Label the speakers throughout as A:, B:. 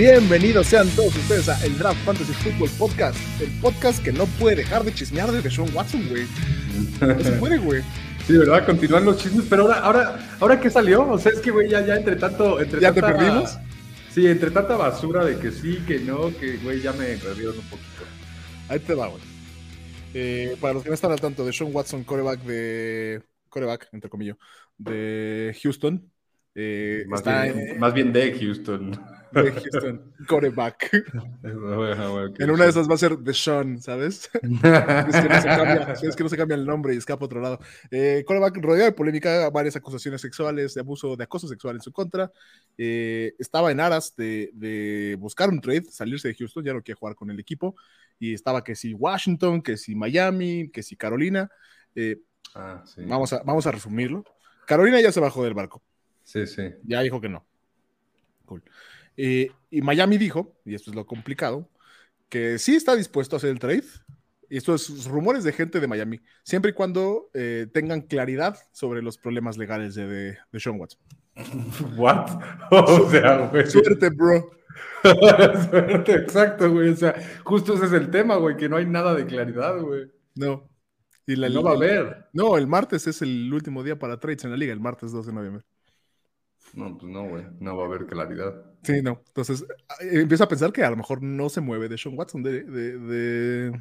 A: Bienvenidos sean todos ustedes a el Draft Fantasy Football Podcast, el podcast que no puede dejar de chismear de Sean Watson, güey. No se puede, güey.
B: Sí, ¿verdad? Continúan los chismes, pero ahora, ahora, ahora qué salió, o sea, es que, güey, ya, ya entre tanto, entre
A: ¿Ya te perdimos?
B: Sí, entre tanta basura de que sí, que no, que, güey, ya me perdieron un poquito.
A: Ahí te va, güey. Eh, para los que no están al tanto de Sean Watson, coreback de. coreback, entre comillas, de Houston. Eh,
B: Más,
A: está
B: bien,
A: en-
B: más bien de Houston.
A: De Houston, coreback. En una de esas va a ser The Sean, ¿sabes? Es que no se cambia, es que no se cambia el nombre y escapa a otro lado. Eh, coreback rodeado de polémica, varias acusaciones sexuales, de abuso, de acoso sexual en su contra. Eh, estaba en aras de, de buscar un trade, salirse de Houston, ya no quiere jugar con el equipo. Y estaba que si Washington, que si Miami, que si Carolina. Eh,
B: Ah, sí.
A: vamos, a, vamos a resumirlo. Carolina ya se bajó del barco,
B: Sí, sí.
A: ya dijo que no. Cool. Eh, y Miami dijo, y esto es lo complicado, que sí está dispuesto a hacer el trade. Y esto es rumores de gente de Miami, siempre y cuando eh, tengan claridad sobre los problemas legales de, de, de Sean Watson.
B: ¿What? O sea, güey.
A: Suerte, bro.
B: Suerte, exacto, güey. O sea, justo ese es el tema, güey, que no hay nada de claridad, güey.
A: No. Y la,
B: No va a haber.
A: No, el martes es el último día para trades en la liga, el martes 2 de noviembre.
B: No, pues no, güey. No va a haber claridad.
A: Sí, no. Entonces, eh, empiezo a pensar que a lo mejor no se mueve de Sean Watson de, de, de-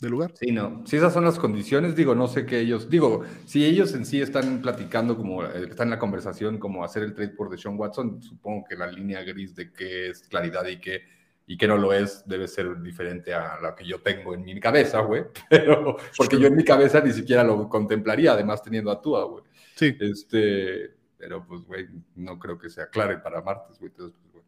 A: de lugar.
B: Sí, no. Si esas son las condiciones, digo, no sé qué ellos. Digo, si ellos en sí están platicando, como eh, están en la conversación, como hacer el trade por Deshaun Watson, supongo que la línea gris de qué es claridad y qué, y qué no lo es debe ser diferente a la que yo tengo en mi cabeza, güey. Pero, porque yo en mi cabeza ni siquiera lo contemplaría, además teniendo a Tua, güey.
A: Sí.
B: Este, pero pues, güey, no creo que sea claro para martes, güey. Entonces, pues, güey.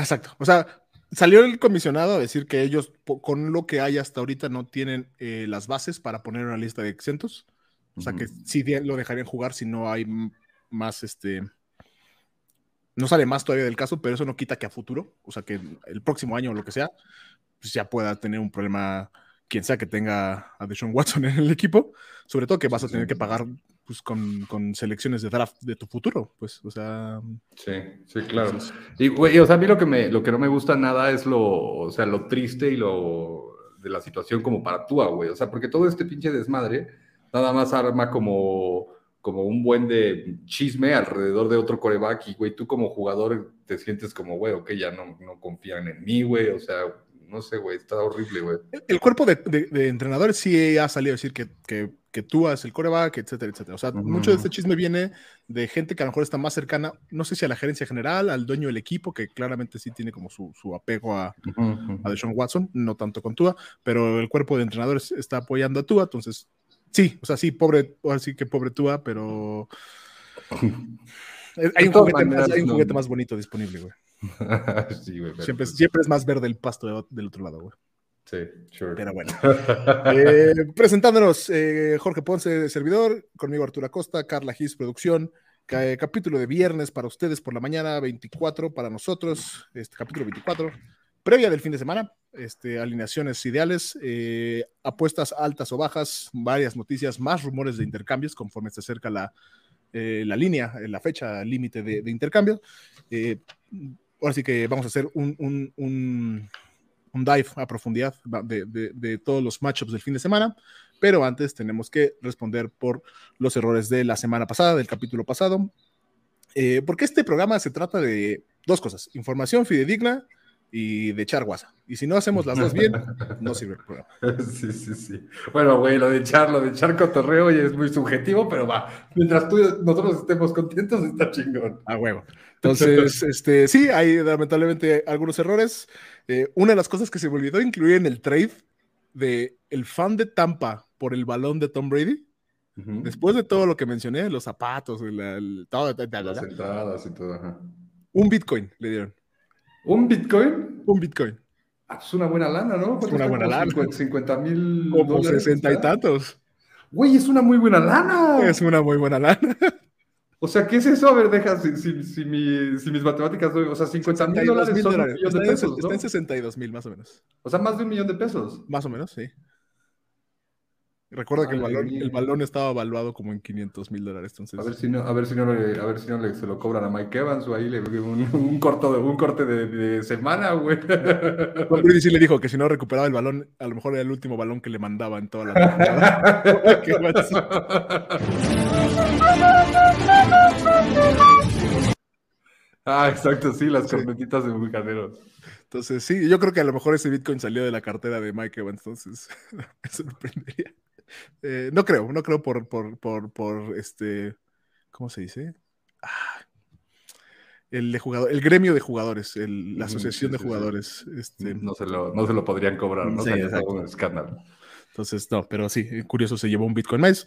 A: Exacto. O sea, salió el comisionado a decir que ellos, con lo que hay hasta ahorita, no tienen eh, las bases para poner una lista de exentos. O sea, que sí lo dejarían jugar si no hay más, este... No sale más todavía del caso, pero eso no quita que a futuro, o sea, que el próximo año o lo que sea, pues ya pueda tener un problema quien sea que tenga a Deshaun Watson en el equipo. Sobre todo que vas a tener que pagar pues, con, con selecciones de draft de tu futuro. Pues, o sea...
B: Sí, sí, claro.
A: entonces-
B: Y, güey, o sea, a mí lo que, me, lo que no me gusta nada es lo, o sea, lo triste y lo de la situación como para Tua, güey. O sea, porque todo este pinche desmadre nada más arma como, como un buen de chisme alrededor de otro coreback y, güey, tú como jugador te sientes como, güey, ok, ya no, no confían en mí, güey. O sea, no sé, güey, está horrible, güey.
A: El- El cuerpo de, de- de entrenadores sí ha salido a decir que, que, que tú haces el coreback, etcétera, etcétera. O sea, mucho de este chisme viene de gente que a lo mejor está más cercana, no sé si a la gerencia general, al dueño del equipo, que claramente sí tiene como su, su apego a, a Deshaun Watson, no tanto con Tua, pero el cuerpo de entrenadores está apoyando a Tua, entonces sí, o sea, sí, pobre, ahora sí que pobre Tua, pero hay un, juguete más,
B: maneras,
A: hay un
B: no.
A: juguete más bonito disponible, güey.
B: sí, güey.
A: Siempre, es-
B: pues,
A: siempre es más verde el pasto de- del otro lado, güey.
B: Sí, sure.
A: Pero bueno. Eh, presentándonos, eh, Jorge Ponce, servidor, conmigo Arturo Acosta, Carla Gis, producción, eh, capítulo de viernes para ustedes por la mañana, 24 para nosotros, este capítulo 24, previa del fin de semana, este, alineaciones ideales, eh, apuestas altas o bajas, varias noticias, más rumores de intercambios conforme se acerca la, eh, la línea, la fecha límite de, de intercambio. Eh, ahora sí que vamos a hacer un, un- un- un dive a profundidad de todos los matchups del fin de semana, pero antes tenemos que responder por los errores de la semana pasada, del capítulo pasado, Eh, porque este programa se trata de dos cosas, información fidedigna y de echar guasa. Y si no hacemos las dos bien, no sirve el programa.
B: Sí, sí, sí. Bueno, güey, lo de echar, lo de echar cotorreo ya es muy subjetivo, pero va. Mientras tú, nosotros estemos contentos, está chingón.
A: A huevo. Entonces, este, sí, hay lamentablemente algunos errores. Eh, una de las cosas que se me olvidó incluir en el trade de el fan de Tampa por el balón de Tom Brady, después de todo lo que mencioné, los zapatos, el, el- todo,
B: Las entradas y todo. ajá.
A: un Bitcoin le dieron.
B: ¿Un Bitcoin?
A: Un Bitcoin.
B: Ah, Es una buena lana, ¿no? ¿Cuánto
A: una buena lana.
B: 50 50 mil
A: Como
B: dólares,
A: sesenta y
B: ¿está?
A: tantos.
B: Güey, es una muy buena lana.
A: Es una muy buena lana.
B: O sea, ¿qué es eso? A ver, deja, si, si, si, mi- si mis matemáticas, o sea, 50 mil
A: 62
B: dólares son un
A: dólares.
B: millón
A: Está,
B: de
A: en,
B: pesos,
A: está
B: ¿no?
A: en 62 mil más o menos.
B: O sea, más de un millón de pesos.
A: Más o menos, sí. Recuerda que el balón, el balón, estaba evaluado como en 500 mil dólares. Entonces...
B: A ver si no, a ver si no, le, a ver si no le, se lo cobran a Mike Evans o ahí le un, un, corto de, un corte de, de semana, güey.
A: Brady sí le dijo que si no recuperaba el balón, a lo mejor era el último balón que le mandaba en toda la temporada.
B: ah, exacto, sí, las cornetitas de bucaneros.
A: Entonces, sí, yo creo que a lo mejor ese Bitcoin salió de la cartera de Mike Evans, entonces me sorprendería. Eh, no creo, no creo por, por, por, por este, ¿cómo se dice? Ah, el, de jugador, el gremio de jugadores, la asociación de jugadores. Este,
B: no, se lo, no se lo podrían cobrar, ¿no? Sí, un escándalo.
A: Entonces, no, pero sí, curioso, se llevó un Bitcoin más.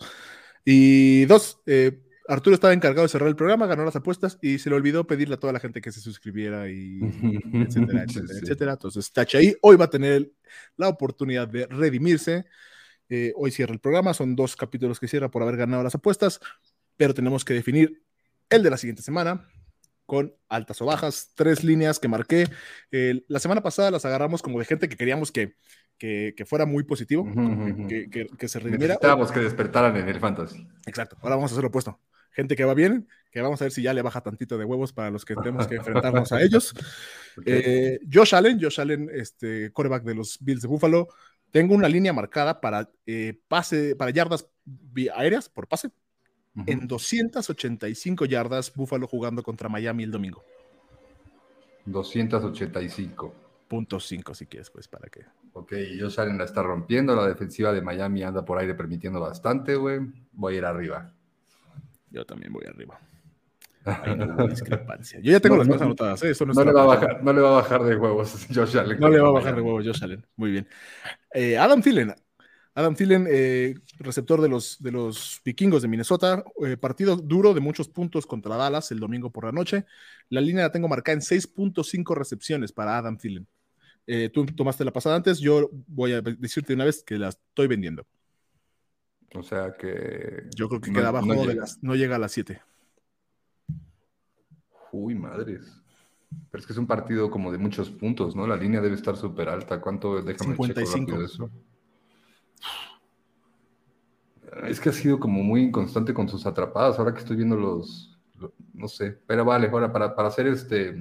A: Y dos, eh, Arturo estaba encargado de cerrar el programa, ganó las apuestas y se le olvidó pedirle a toda la gente que se suscribiera y etcétera, etcétera, etcétera. Entonces, Tacha ahí hoy va a tener la oportunidad de redimirse eh, hoy cierra el programa, son dos capítulos que cierra por haber ganado las apuestas, pero tenemos que definir el de la siguiente semana con altas o bajas, tres líneas que marqué. la semana pasada las agarramos como de gente que queríamos que, que, fuera muy positivo, que, que, se redimiera.
B: Necesitábamos que despertaran en el fantasy.
A: Exacto, ahora vamos a hacer lo opuesto. Gente que va bien, que vamos a ver si ya le baja tantito de huevos para los que tenemos que enfrentarnos a ellos. Eh, Josh Allen, Josh Allen, este coreback de los Bills de Buffalo, tengo una línea marcada para eh, pase, para yardas aéreas por pase. En 285 yardas, Buffalo jugando contra Miami el domingo.
B: 285.
A: Punto 5 si quieres, pues, para que.
B: Ok, yo salen la está rompiendo, la defensiva de Miami anda por aire permitiendo bastante, güey. Voy a ir arriba.
A: Yo también voy arriba. discrepancia. Yo ya tengo las cosas anotadas. ¿eh?
B: no, le va a bajar, no, le va a bajar, de huevos Josh Allen.
A: No le va a bajar de huevos Josh Allen. Muy bien. Eh, Adam Thielen. Adam Thielen, eh, receptor de los, de los vikingos de Minnesota. partido duro de muchos puntos contra Dallas el domingo por la noche. La línea la tengo marcada en 6.5 recepciones para Adam Thielen. tú tomaste la pasada antes. Yo voy a decirte una vez que la estoy vendiendo.
B: O sea que.
A: Yo creo que queda abajo de las. No llega a las 7.
B: Uy, madres. Pero es que es un partido como de muchos puntos, ¿no? La línea debe estar súper alta. ¿Cuánto? Déjame 55. eso. Es que ha sido como muy inconstante con sus atrapadas. Ahora que estoy viendo los, no sé. Pero vale, ahora para, para hacer este,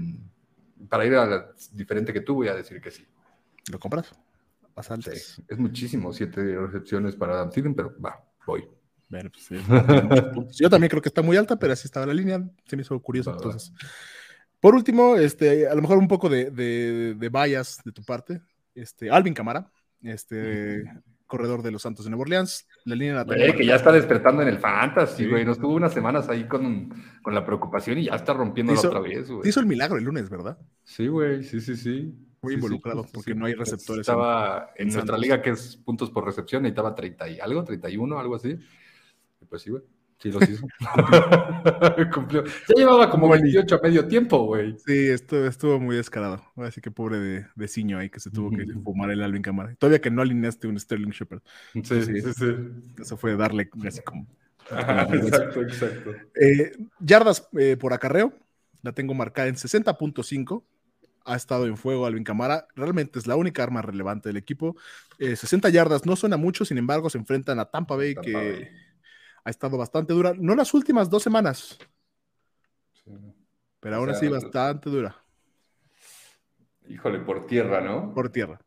B: para ir a la, diferente que tú, voy a decir que sí.
A: ¿Lo compras? Bastante.
B: es muchísimo, siete recepciones para Adam pero va, voy.
A: Bueno, pues, Yo también creo que está muy alta, pero así estaba la línea. Se me hizo curioso. Entonces, por último, este, a lo mejor un poco de, de, de bias de tu parte. Este, Alvin Camara, este corredor de los Santos de Nueva Orleans. La línea
B: la que ya está despertando en el fantasy, güey. Nos tuvo unas semanas ahí con, con la preocupación y ya está rompiendo otra vez, güey.
A: Hizo el milagro el lunes, ¿verdad?
B: Sí, güey, sí, sí, sí.
A: Muy involucrado porque no hay receptores.
B: Estaba en, nuestra liga que es puntos por recepción, necesitaba 30 y algo, 31, algo así pues sí, güey. Sí, los hizo. Cumplió. Ya llevaba como 28 a medio tiempo, güey.
A: Sí, esto, estuvo muy descarado. Así que pobre de, de Ciño ahí que se tuvo que fumar el Alvin Cámara. Todavía que no alineaste un Sterling Shepard.
B: Sí, sí, sí,
A: Eso fue darle así como.
B: exacto, exacto.
A: Eh, yardas eh, por acarreo. La tengo marcada en 60.5 ha estado en fuego Alvin Camara. Realmente es la única arma relevante del equipo. 60 eh, yardas no suena mucho, sin embargo, se enfrentan a Tampa Bay, que ha estado bastante dura. No las últimas dos semanas, pero ahora sí bastante dura.
B: Híjole, por tierra, ¿no?
A: Por tierra.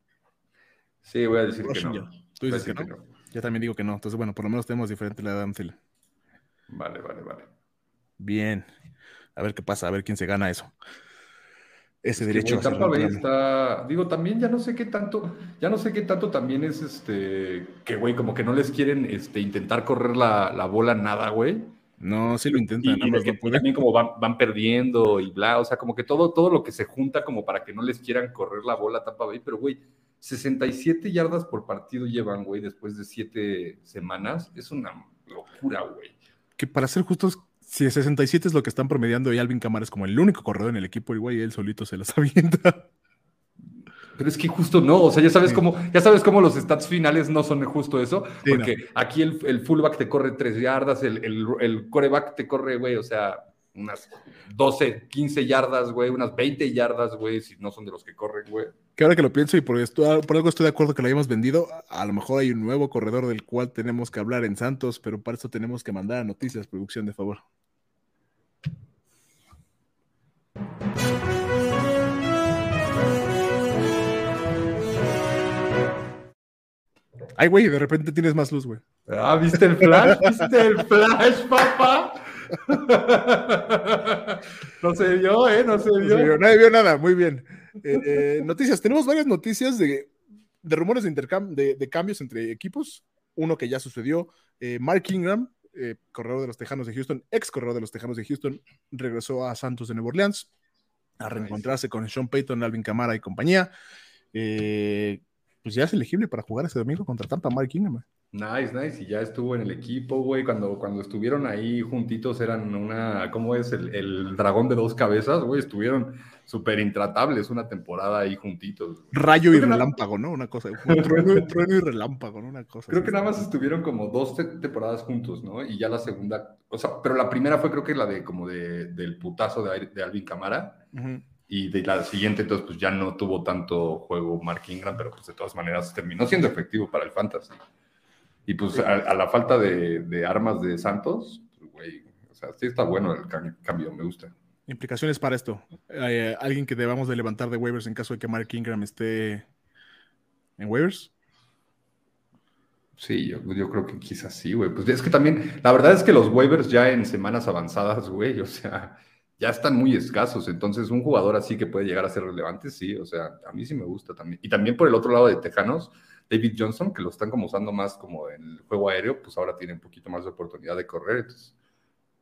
B: Sí, voy a decir que no.
A: Tú dices que, no? Yo también digo que no. Entonces, bueno, por lo menos tenemos diferente la de
B: Vale, vale, vale.
A: Bien. A ver qué pasa, a ver quién se gana eso ese derecho.
B: está, digo, también ya no sé qué tanto, ya no sé qué tanto también es este, que güey, como que no les quieren este, intentar correr la, la bola nada, güey.
A: No, sí lo intentan.
B: Y, también como van, van, perdiendo y bla, o sea, como que todo, todo lo que se junta como para que no les quieran correr la bola a Tampa Bay, pero güey, 67 yardas por partido llevan, güey, después de 7 semanas, es una locura, güey.
A: Que para ser justos, si 67 es lo que están promediando y Alvin Kamara es como el único corredor en el equipo, igual y él solito se las avienta.
B: Pero es que justo no, o sea, ya sabes cómo, ya sabes cómo los stats finales no son justo eso, porque aquí el, fullback te corre tres yardas, el, el, coreback te corre, güey, o sea, unas 12, 15 yardas, güey, unas 20 yardas, güey, si no son de los que corren, güey.
A: Que ahora que lo pienso y por, esto, por algo estoy de acuerdo que lo hayamos vendido, a lo mejor hay un nuevo corredor del cual tenemos que hablar en Santos, pero para eso tenemos que mandar a noticias, producción de favor. Ay, güey, de repente tienes más luz, güey.
B: Ah, ¿viste el flash? ¿Viste el flash, papá? no se vio, ¿eh? No se vio.
A: nadie vio nada, muy bien. Eh, eh, noticias, tenemos varias noticias de, rumores de, intercambio, de, cambios entre equipos. Uno que ya sucedió, eh, Mark Ingram, corredor de los Tejanos de Houston, ex corredor de los Tejanos de Houston, regresó a Santos de Nueva Orleans a reencontrarse con Sean Payton, Alvin Camara y compañía. pues ya es elegible para jugar ese domingo contra Tampa, Mark Ingram.
B: Nice, nice. Y ya estuvo en el equipo, güey. Cuando, cuando estuvieron ahí juntitos eran una, ¿cómo es? El, dragón de dos cabezas, güey. Estuvieron súper intratables una temporada ahí juntitos.
A: Rayo y relámpago, ¿no? Una cosa. trueno, trueno, y relámpago, ¿no? Una cosa.
B: Creo que nada más estuvieron como dos temporadas juntos, ¿no? Y ya la segunda, o sea, pero la primera fue creo que la de como de, del putazo de, de Alvin Camara. Y de la siguiente, entonces, pues ya no tuvo tanto juego Mark Ingram, pero pues de todas maneras terminó siendo efectivo para el Fantasy. Y pues a, la falta de, armas de Santos, pues, güey, o sea, sí está bueno el cambio, me gusta.
A: Implicaciones para esto. Eh, ¿Alguien que debamos de levantar de waivers en caso de que Mark Ingram esté en waivers?
B: Sí, yo, yo, creo que quizás sí, güey. Pues es que también, la verdad es que los waivers ya en semanas avanzadas, güey, o sea, ya están muy escasos. Entonces, un jugador así que puede llegar a ser relevante, sí, o sea, a mí sí me gusta también. Y también por el otro lado de Tejanos, David Johnson, que lo están como usando más como en el juego aéreo, pues ahora tiene un poquito más de oportunidad de correr. Entonces,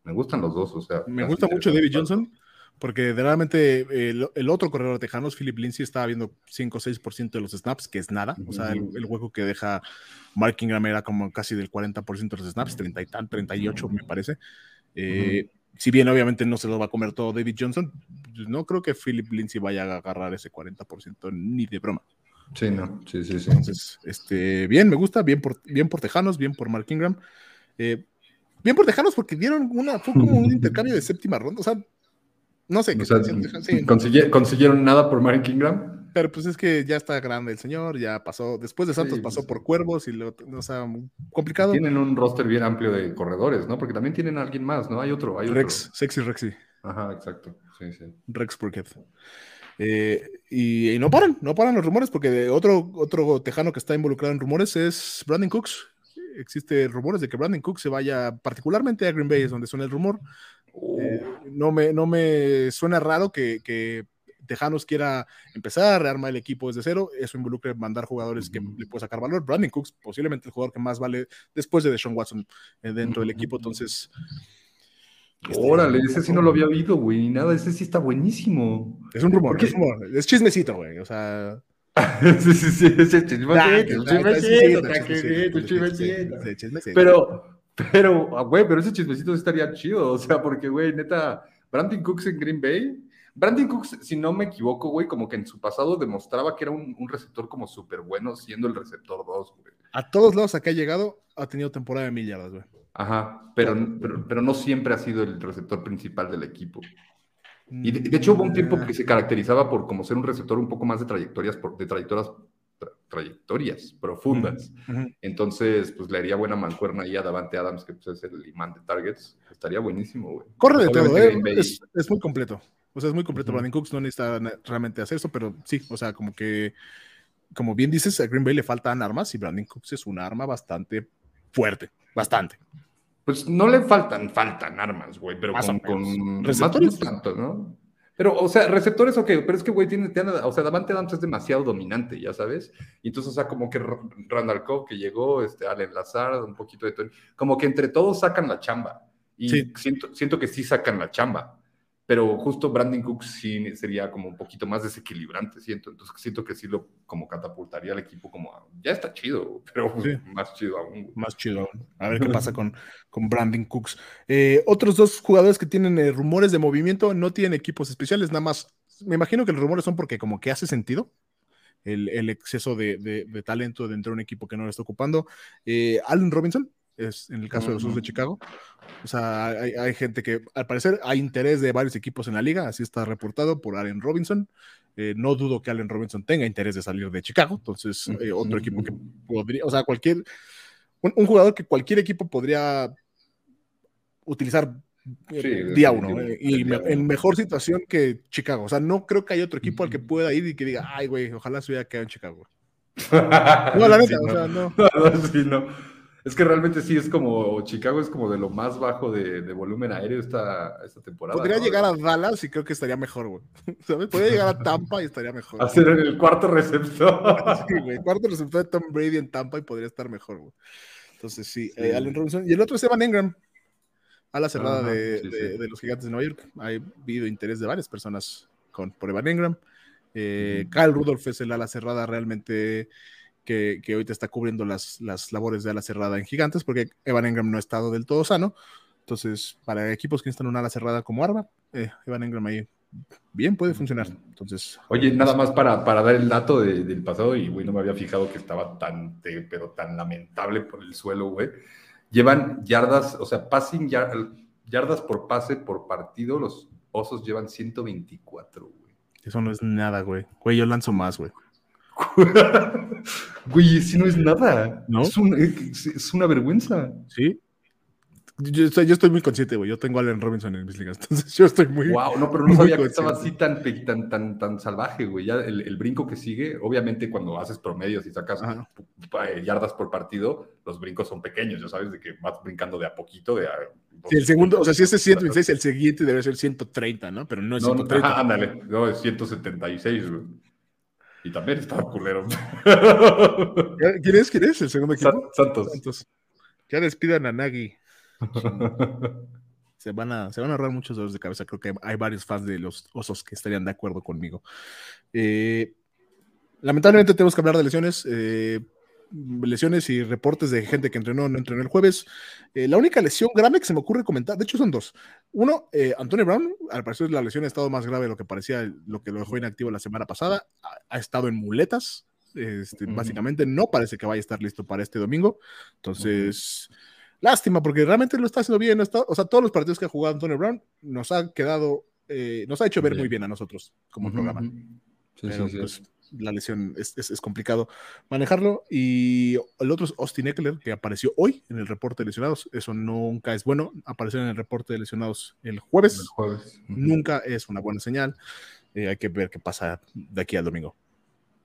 B: me gustan los dos, o sea.
A: Me gusta mucho David Johnson, porque realmente el, otro corredor de Tejanos, Philip Lindsay, estaba viendo 5 o 6% de los snaps, que es nada. O sea, el, hueco que deja Mark Ingram era como casi del 40% de los snaps, 30 y tal, 38 me parece. Eh, si bien obviamente no se lo va a comer todo David Johnson, no creo que Philip Lindsay vaya a agarrar ese 40% ni de broma.
B: Sí, no, sí, sí, sí.
A: Entonces, este, bien, me gusta, bien por, bien por Tejanos, bien por Mark Ingram. Eh, bien por Tejanos porque dieron una, fue como un intercambio de séptima ronda, o sea, no sé.
B: ¿Consiguieron nada por Mark Ingram?
A: Pero pues es que ya está grande el señor, ya pasó, después de Santos pasó por Cuervos y lo, o sea, complicado.
B: Tienen un roster bien amplio de corredores, ¿no? Porque también tienen a alguien más, ¿no? Hay otro, hay
A: Rex, sexy Rexy.
B: Ajá, exacto. Sí, sí.
A: Rex Burkhead. Eh, y, no paran, no paran los rumores, porque otro, otro tejano que está involucrado en rumores es Brandon Cooks. Existe rumores de que Brandon Cooks se vaya particularmente a Green Bay, es donde suena el rumor. Eh, no, me, no me suena raro que, que Tejanos quiera empezar a rearmar el equipo desde cero, eso involucra mandar jugadores que le pueda sacar valor. Brandon Cooks, posiblemente el jugador que más vale después de Deshaun Watson eh, dentro del equipo, entonces
B: Órale, ese sí no lo había oído, güey, nada, ese sí está buenísimo.
A: Es un rumor, es, rumor. es chismecito, güey, o sea...
B: sí, sí, sí, ese chismecito, chismecito, chismecito. Pero, pero, ah, güey, pero ese chismecito estaría chido, o sea, porque, güey, neta, Brandon Cooks en Green Bay, Brandon Cooks, si no me equivoco, güey, como que en su pasado demostraba que era un, un receptor como súper bueno, siendo el receptor 2, güey.
A: A todos lados a que ha llegado, ha tenido temporada de millardas, güey.
B: Ajá, pero, pero, no siempre ha sido el receptor principal del equipo. Y de, hecho hubo un tiempo que se caracterizaba por como ser un receptor un poco más de trayectorias, de trayectorias, trayectorias profundas. Entonces, pues le haría buena mancuerna ahí a Davante Adams, que pues, es el imán de targets. Estaría buenísimo, güey.
A: Corre de todo, ¿eh? es, muy completo. O sea, es muy completo. Brandon Cooks no necesita realmente hacer eso, pero sí, o sea, como que, como bien dices, a Green Bay le faltan armas y Brandon Cooks es un arma bastante fuerte, bastante.
B: Pues no le faltan, faltan armas, güey, pero con, receptores. tanto, ¿no? Pero, o sea, receptores, ok, pero es que, güey, tiene, o sea, Davante Adams es demasiado dominante, ya sabes. Y entonces, o sea, como que Randall Cobb que llegó, este, al enlazar, un poquito de Tony, como que entre todos sacan la chamba. Y siento, siento que sí sacan la chamba pero justo Brandon Cooks sí sería como un poquito más desequilibrante, siento, entonces siento que sí lo como catapultaría al equipo como, ya está chido, pero más chido aún.
A: Más chido aún. A ver qué pasa con, con Brandon Cooks. Eh, otros dos jugadores que tienen eh, rumores de movimiento no tienen equipos especiales, nada más, me imagino que los rumores son porque como que hace sentido. El, el exceso de, de, talento dentro de un equipo que no lo está ocupando. Eh, Allen Robinson, es en el caso de los Osos de Chicago. O sea, hay, gente que al parecer hay interés de varios equipos en la liga, así está reportado por Allen Robinson. Eh, no dudo que Allen Robinson tenga interés de salir de Chicago, entonces eh, otro equipo que podría, o sea, cualquier, un, jugador que cualquier equipo podría utilizar eh, día uno y en mejor situación que Chicago. O sea, no creo que haya otro equipo al que pueda ir y que diga, ay, güey, ojalá se hubiera quedado en Chicago.
B: no, la neta, o sea, no. sí, no. Es que realmente sí es como, Chicago es como de lo más bajo de, volumen aéreo esta, esta temporada.
A: Podría llegar a Dallas y creo que estaría mejor, güey. ¿Sabes? Podría llegar a Tampa y estaría mejor.
B: Hacer en el cuarto receptor.
A: sí, güey. Cuarto receptor de Tom Brady en Tampa y podría estar mejor, güey. Entonces sí, eh, Allen Robinson. Y el otro es Evan Engram, a la cerrada de, los gigantes de Nueva York. Ha habido interés de varias personas con, por Evan Engram. Eh, Kyle Rudolph es el ala cerrada realmente que, que ahorita está cubriendo las, las labores de ala cerrada en Gigantes, porque Evan Engram no ha estado del todo sano. Entonces, para equipos que están una ala cerrada como Arba, eh, Evan Engram ahí bien puede funcionar. Entonces,
B: oye, nada más para, para dar el dato del pasado, y güey, no me había fijado que estaba tan, pero tan lamentable por el suelo, güey. Llevan yardas, o sea, passing yardas por pase por partido, los osos llevan 124, güey.
A: Eso no es nada, güey. Güey, yo lanzo más, güey.
B: Güey, si no es nada. ¿No? Es, es, una vergüenza.
A: Sí. Yo, estoy muy consciente, güey. Yo tengo a Allen Robinson en mis ligas. Entonces yo estoy muy.
B: Wow, no, pero no sabía que estaba así tan, tan, tan, tan salvaje, güey. Ya el, brinco que sigue, obviamente, cuando haces promedios y sacas eh, yardas por partido, los brincos son pequeños, ya sabes, de que vas brincando de a poquito. De
A: sí, el segundo, o sea, si ese es 126, el siguiente debe ser 130, ¿no? Pero no es 130.
B: No, ándale, no, es 176, güey. Y también estaba culero.
A: ¿Quién es? ¿Quién es el segundo equipo?
B: Santos. Santos.
A: Ya despidan a Nagy. se, van a, se van a ahorrar muchos dolores de cabeza. Creo que hay varios fans de los osos que estarían de acuerdo conmigo. Eh, lamentablemente tenemos que hablar de lesiones. Eh, lesiones y reportes de gente que entrenó o no entrenó el jueves. Eh, la única lesión grave que se me ocurre comentar, de hecho son dos. Uno, eh, Antonio Brown, al parecer la lesión ha estado más grave de lo que parecía, lo que lo dejó inactivo la semana pasada. Ha, estado en muletas, este, básicamente no parece que vaya a estar listo para este domingo. Entonces, lástima, porque realmente lo está haciendo bien. o sea, todos los partidos que ha jugado Antonio Brown nos ha quedado, eh, nos ha hecho ver muy bien a nosotros como programa. Sí, sí, pues, la lesión es, complicado manejarlo. Y el otro es Austin Eckler, que apareció hoy en el reporte de lesionados. Eso nunca es bueno. Aparecer en el reporte de lesionados el jueves.
B: jueves.
A: Nunca es una buena señal. Eh, hay que ver qué pasa de aquí al domingo.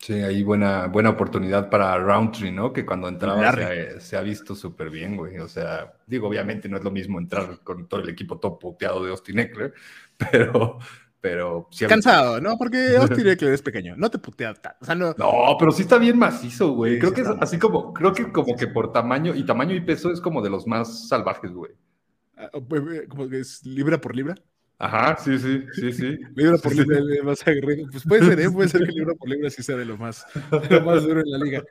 B: Sí, hay buena, buena oportunidad para Roundtree, ¿no? Que cuando entraba se ha, visto súper bien, güey. O sea, digo, obviamente no es lo mismo entrar con todo el equipo top puteado de Austin Eckler, pero, pero...
A: Cansado, ¿no? Porque Austin Eckler es pequeño, no te putea tanto. O sea, no...
B: no, pero sí está bien macizo, güey. creo que es así como, creo que como que por tamaño, y tamaño y peso es como de los más salvajes, güey.
A: Ah, eh, como que es libra por libra.
B: Ajá, sí, sí, sí, sí.
A: libra por libra más aguerrido. Pues puede ser, ¿eh? Puede ser que libra por libra sí sea de lo más, más duro en la liga.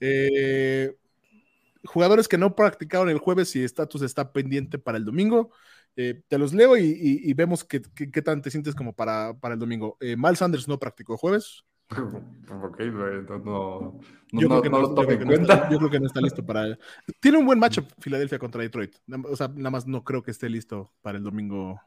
A: Eh, jugadores que no practicaron el jueves y estatus está pendiente para el domingo. Eh, te los leo y, vemos qué, qué, tan te sientes como para, para el domingo. Eh, Mal Sanders no practicó jueves.
B: Ok, no, no,
A: yo creo que no, lo en cuenta. yo creo que no está listo para. Tiene un buen matchup Filadelfia contra Detroit. O sea, nada más no creo que esté listo para el domingo.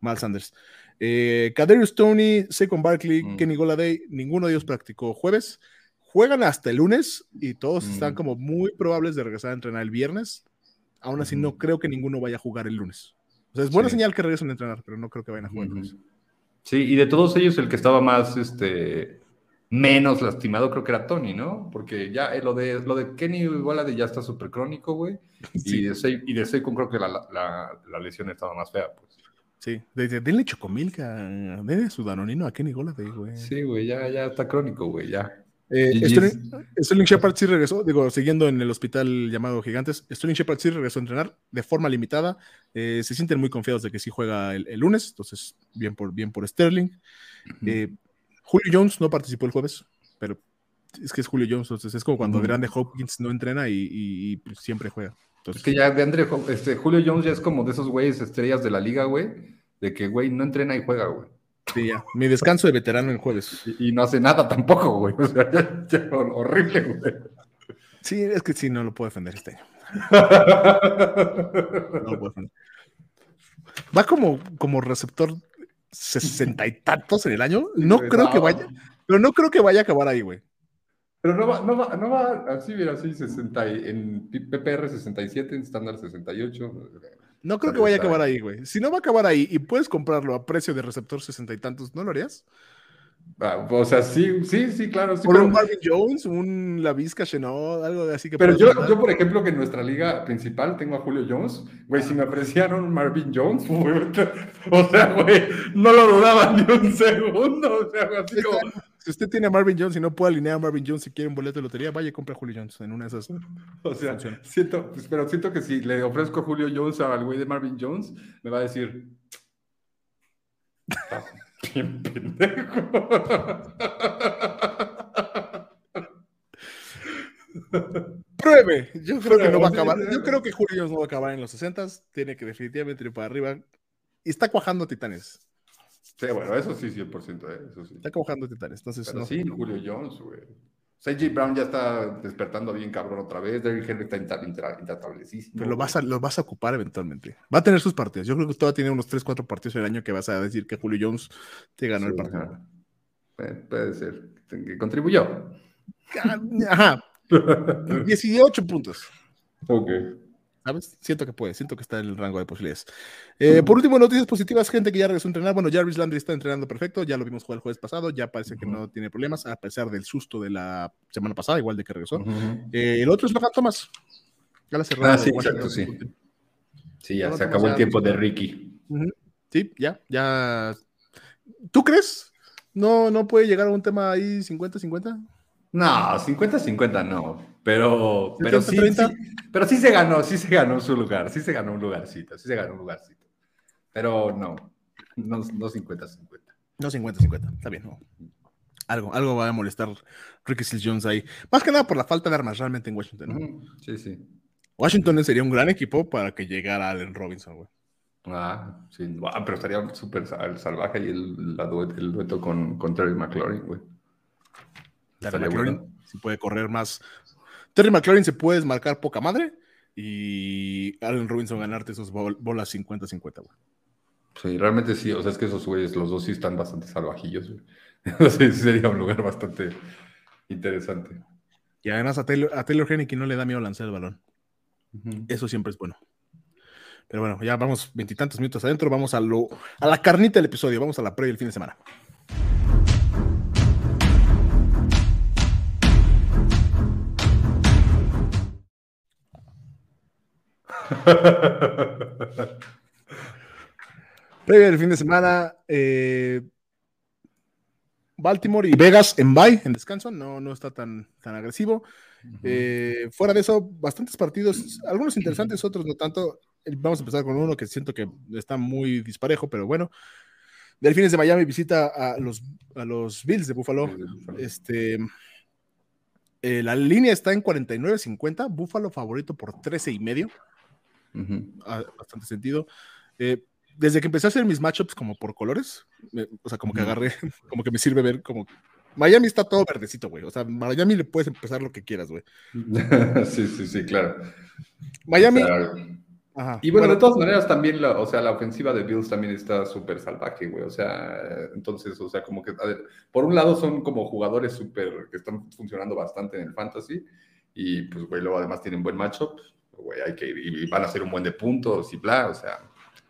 A: Mal Sanders. Eh, Kaderius Tony, Saquon Barkley, mm. Kenny Goladay, ninguno de ellos practicó jueves. Juegan hasta el lunes y todos están mm. como muy probables de regresar a entrenar el viernes. Aún así, no creo que ninguno vaya a jugar el lunes. O sea, es buena señal que regresen a entrenar, pero no creo que vayan a jugar el lunes.
B: Sí, y de todos ellos, el que estaba más, este, menos lastimado creo que era Tony, ¿no? Porque ya eh, lo, de, lo de Kenny igual de ya está súper crónico, güey. Y de Seikon y de creo que la, la, lesión estaba más fea, pues.
A: Sí, de, denle chocomilca, denle su danonino a Kenny Golladay, güey.
B: Sí, güey, ya, ya está crónico, güey, ya.
A: Eh, Sterling, Shepard sí regresó, digo, siguiendo en el hospital llamado Gigantes. Sterling Shepard sí regresó a entrenar de forma limitada. Eh, se sienten muy confiados de que sí juega el, lunes, entonces bien por, bien por Sterling. Eh, Julio Jones no participó el jueves, pero es que es Julio Jones, entonces es como cuando Grande Hopkins no entrena y, pues, siempre juega.
B: es que ya de Andre, este, Julio Jones ya es como de esos güeyes estrellas de la liga, güey, de que güey no entrena y juega, güey.
A: Sí, ya. Mi descanso de veterano el jueves.
B: Y, no hace nada tampoco, güey. O sea, horrible, güey.
A: Sí, es que sí, no lo puedo defender este año. Va como, como receptor sesenta y tantos en el año. No creo que vaya, pero no creo que vaya a acabar ahí, güey.
B: Pero no va, no va, no va así, mira, así 60, en PPR 67, en estándar 68.
A: No creo que vaya a acabar ahí, güey. Si no va a acabar ahí y puedes comprarlo a precio de receptor sesenta y tantos, ¿no lo harías?
B: Ah, o sea, sí, sí, sí, claro.
A: por un Marvin Jones, un Lavisca Chenot, algo así que.
B: Pero yo, yo, por ejemplo, que en nuestra liga principal tengo a Julio Jones, güey, si me apreciaron Marvin Jones, o sea, güey, no lo dudaba ni un segundo. O sea, así como.
A: Si usted tiene a Marvin Jones y no puede alinear a Marvin Jones si quiere un boleto de lotería, vaya y compre a Julio Jones en una de esas.
B: O sea, siento, pues, pero siento que si le ofrezco a Julio Jones al güey de Marvin Jones, me va a decir. Bien pendejo.
A: Pruebe. Yo creo que no va a acabar. Yo creo que Julio no va a acabar en los 60 Tiene que definitivamente ir para arriba. Y está cuajando Titanes.
B: Sí, bueno, eso sí, 100%. ¿eh? Eso sí.
A: Está cuajando Titanes. Entonces,
B: no. sí, Julio Jones, güey. C.J. Brown ya está despertando bien cabrón otra vez. Derrick Henry está intratablecísimo.
A: Pero lo vas, a, lo vas a ocupar eventualmente. Va a tener sus partidos. Yo creo que todavía tiene unos 3, 4 partidos el año que vas a decir que Julio Jones te ganó el partido.
B: puede ser. Contribuyó.
A: Ajá. 18 puntos.
B: Ok.
A: ¿Sabes? Siento que puede, siento que está en el rango de posibilidades. Eh, por último, noticias positivas, gente que ya regresó a entrenar. Bueno, Jarvis Landry está entrenando perfecto, ya lo vimos jugar el jueves pasado, ya parece que no tiene problemas, a pesar del susto de la semana pasada, igual de que regresó. Eh, el otro es Logan Thomas.
B: Ya la cerrado. Ah, sí, exacto, sí. Sí, ya se acabó el tiempo de Ricky.
A: Sí, ya, ya. ¿Tú crees? ¿No, ¿No puede llegar a un tema ahí 50-50?
B: No, 50-50 no. Pero, pero sí, pero sí se ganó, sí se ganó su lugar, sí se ganó un lugarcito, sí se ganó un lugarcito. Pero no, no 50-50.
A: No 50-50, está bien. Algo, algo va a molestar Ricky Seals Jones ahí. Más que nada por la falta de armas realmente en Washington.
B: Sí, sí.
A: Washington sería un gran equipo para que llegara Allen Robinson, güey.
B: Ah, sí. Ah, pero estaría súper salvaje y el, el, dueto con, con Terry McLaurin, güey.
A: Terry McLaurin, si puede correr más, Terry McLaurin se puede desmarcar poca madre y Allen Robinson ganarte esos bolas 50-50,
B: Sí, realmente sí. O sea, es que esos güeyes, los dos sí están bastante salvajillos, sí, sería un lugar bastante interesante.
A: Y además a Taylor, a Taylor no le da miedo lanzar el balón. Eso siempre es bueno. Pero bueno, ya vamos veintitantos minutos adentro. Vamos a, lo, a la carnita del episodio. Vamos a la previa del fin de semana. Previa del fin de semana, eh, Baltimore y Vegas en bye, en descanso, no, no está tan, tan agresivo. Eh, fuera de eso, bastantes partidos, algunos interesantes, otros no tanto. Vamos a empezar con uno que siento que está muy disparejo, pero bueno. Delfines de Miami visita a los, a los Bills de Buffalo. Este, eh, la línea está en 49.50, Buffalo favorito por 13 y medio. Bastante sentido. Eh, desde que empecé a hacer mis matchups como por colores, o sea, como que agarré, como que me sirve ver como... Miami está todo verdecito, güey. O sea, Miami le puedes empezar lo que quieras, güey.
B: sí, sí, sí, claro.
A: Miami...
B: y bueno, de todas maneras también, la, o sea, la ofensiva de Bills también está súper salvaje, güey. O sea, entonces, o sea, como que, por un lado son como jugadores súper, que están funcionando bastante en el fantasy. Y pues, güey, luego además tienen buen matchup hay que, y van a hacer un buen de puntos y bla, o sea,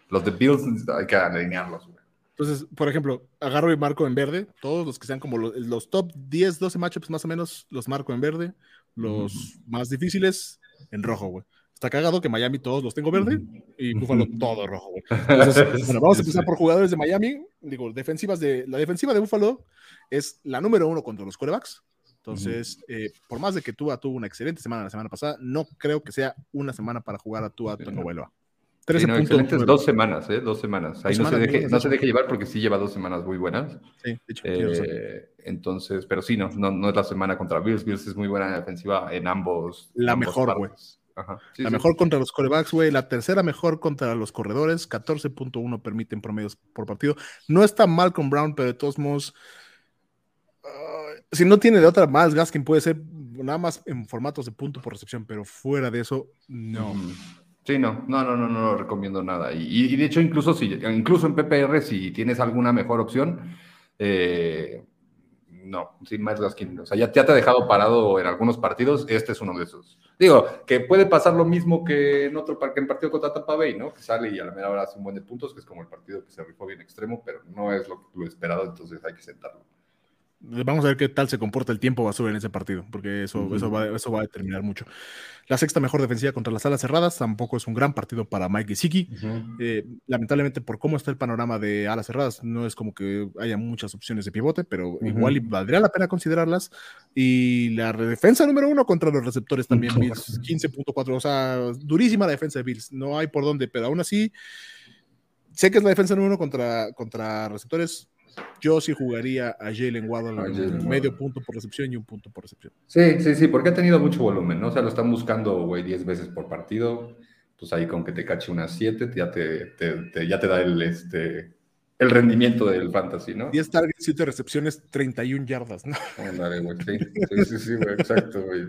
B: los de Bills hay que alinearlos,
A: Entonces, por ejemplo, agarro y marco en verde, todos los que sean como los, top 10, 12 matchups más o menos, los marco en verde, los más difíciles en rojo, güey. Está cagado que Miami todos los tengo verde y Buffalo todo rojo, güey. Entonces, bueno, vamos a empezar por jugadores de Miami. Digo, defensivas de, la defensiva de Buffalo es la número uno contra los quarterbacks. Entonces, eh, por más de que Tua tuvo una excelente semana la semana pasada, no creo que sea una semana para jugar a Tua Tonga Bailoa.
B: Sí, no, excelentes dos semanas, ¿eh? Dos semanas. Ahí no, se deje, no se deje llevar porque sí lleva dos semanas muy buenas.
A: Sí, de hecho.
B: Eh, entonces, pero sí, no, no, es la semana contra Bills. Bills es muy buena en la defensiva en ambos.
A: La mejor, güey. la mejor contra los corebacks, güey. La tercera mejor contra los corredores. 14.1 permiten promedios por partido. No está mal con Brown, pero de todos modos si no tiene de otra más, Gaskin puede ser nada más en formatos de punto por recepción, pero fuera de eso, no.
B: Sí, no, no, no, no, no lo recomiendo nada. Y, de hecho, incluso si, incluso en PPR, si tienes alguna mejor opción, eh, no, sin más Gaskin. O sea, ya, te ha dejado parado en algunos partidos, este es uno de esos. Digo, que puede pasar lo mismo que en otro que en partido contra Tampa Bay, ¿no? Que sale y a la mera hora hace un buen de puntos, que es como el partido que se rifó bien extremo, pero no es lo, lo esperado, entonces hay que sentarlo.
A: Vamos a ver qué tal se comporta el tiempo basura en ese partido, porque eso, eso, va, eso va a determinar mucho. La sexta mejor defensiva contra las alas cerradas tampoco es un gran partido para Mike Gesicki. Eh, lamentablemente, por cómo está el panorama de alas cerradas, no es como que haya muchas opciones de pivote, pero igual valdría la pena considerarlas. Y la defensa número uno contra los receptores también, Bills, 15.4, o sea, durísima la defensa de Bills, no hay por dónde, pero aún así, sé que es la defensa número uno contra, contra receptores, yo sí jugaría a Jalen Waddle medio punto por recepción y un punto por recepción.
B: Sí, sí, sí, porque ha tenido mucho volumen, ¿no? O sea, lo están buscando, güey, 10 veces por partido. Pues ahí con que te cache unas 7, ya te, ya te da el, este, el rendimiento del fantasy, ¿no?
A: 10 targets, 7 recepciones, 31 yardas, ¿no?
B: güey, sí, sí, sí, güey, exacto, güey.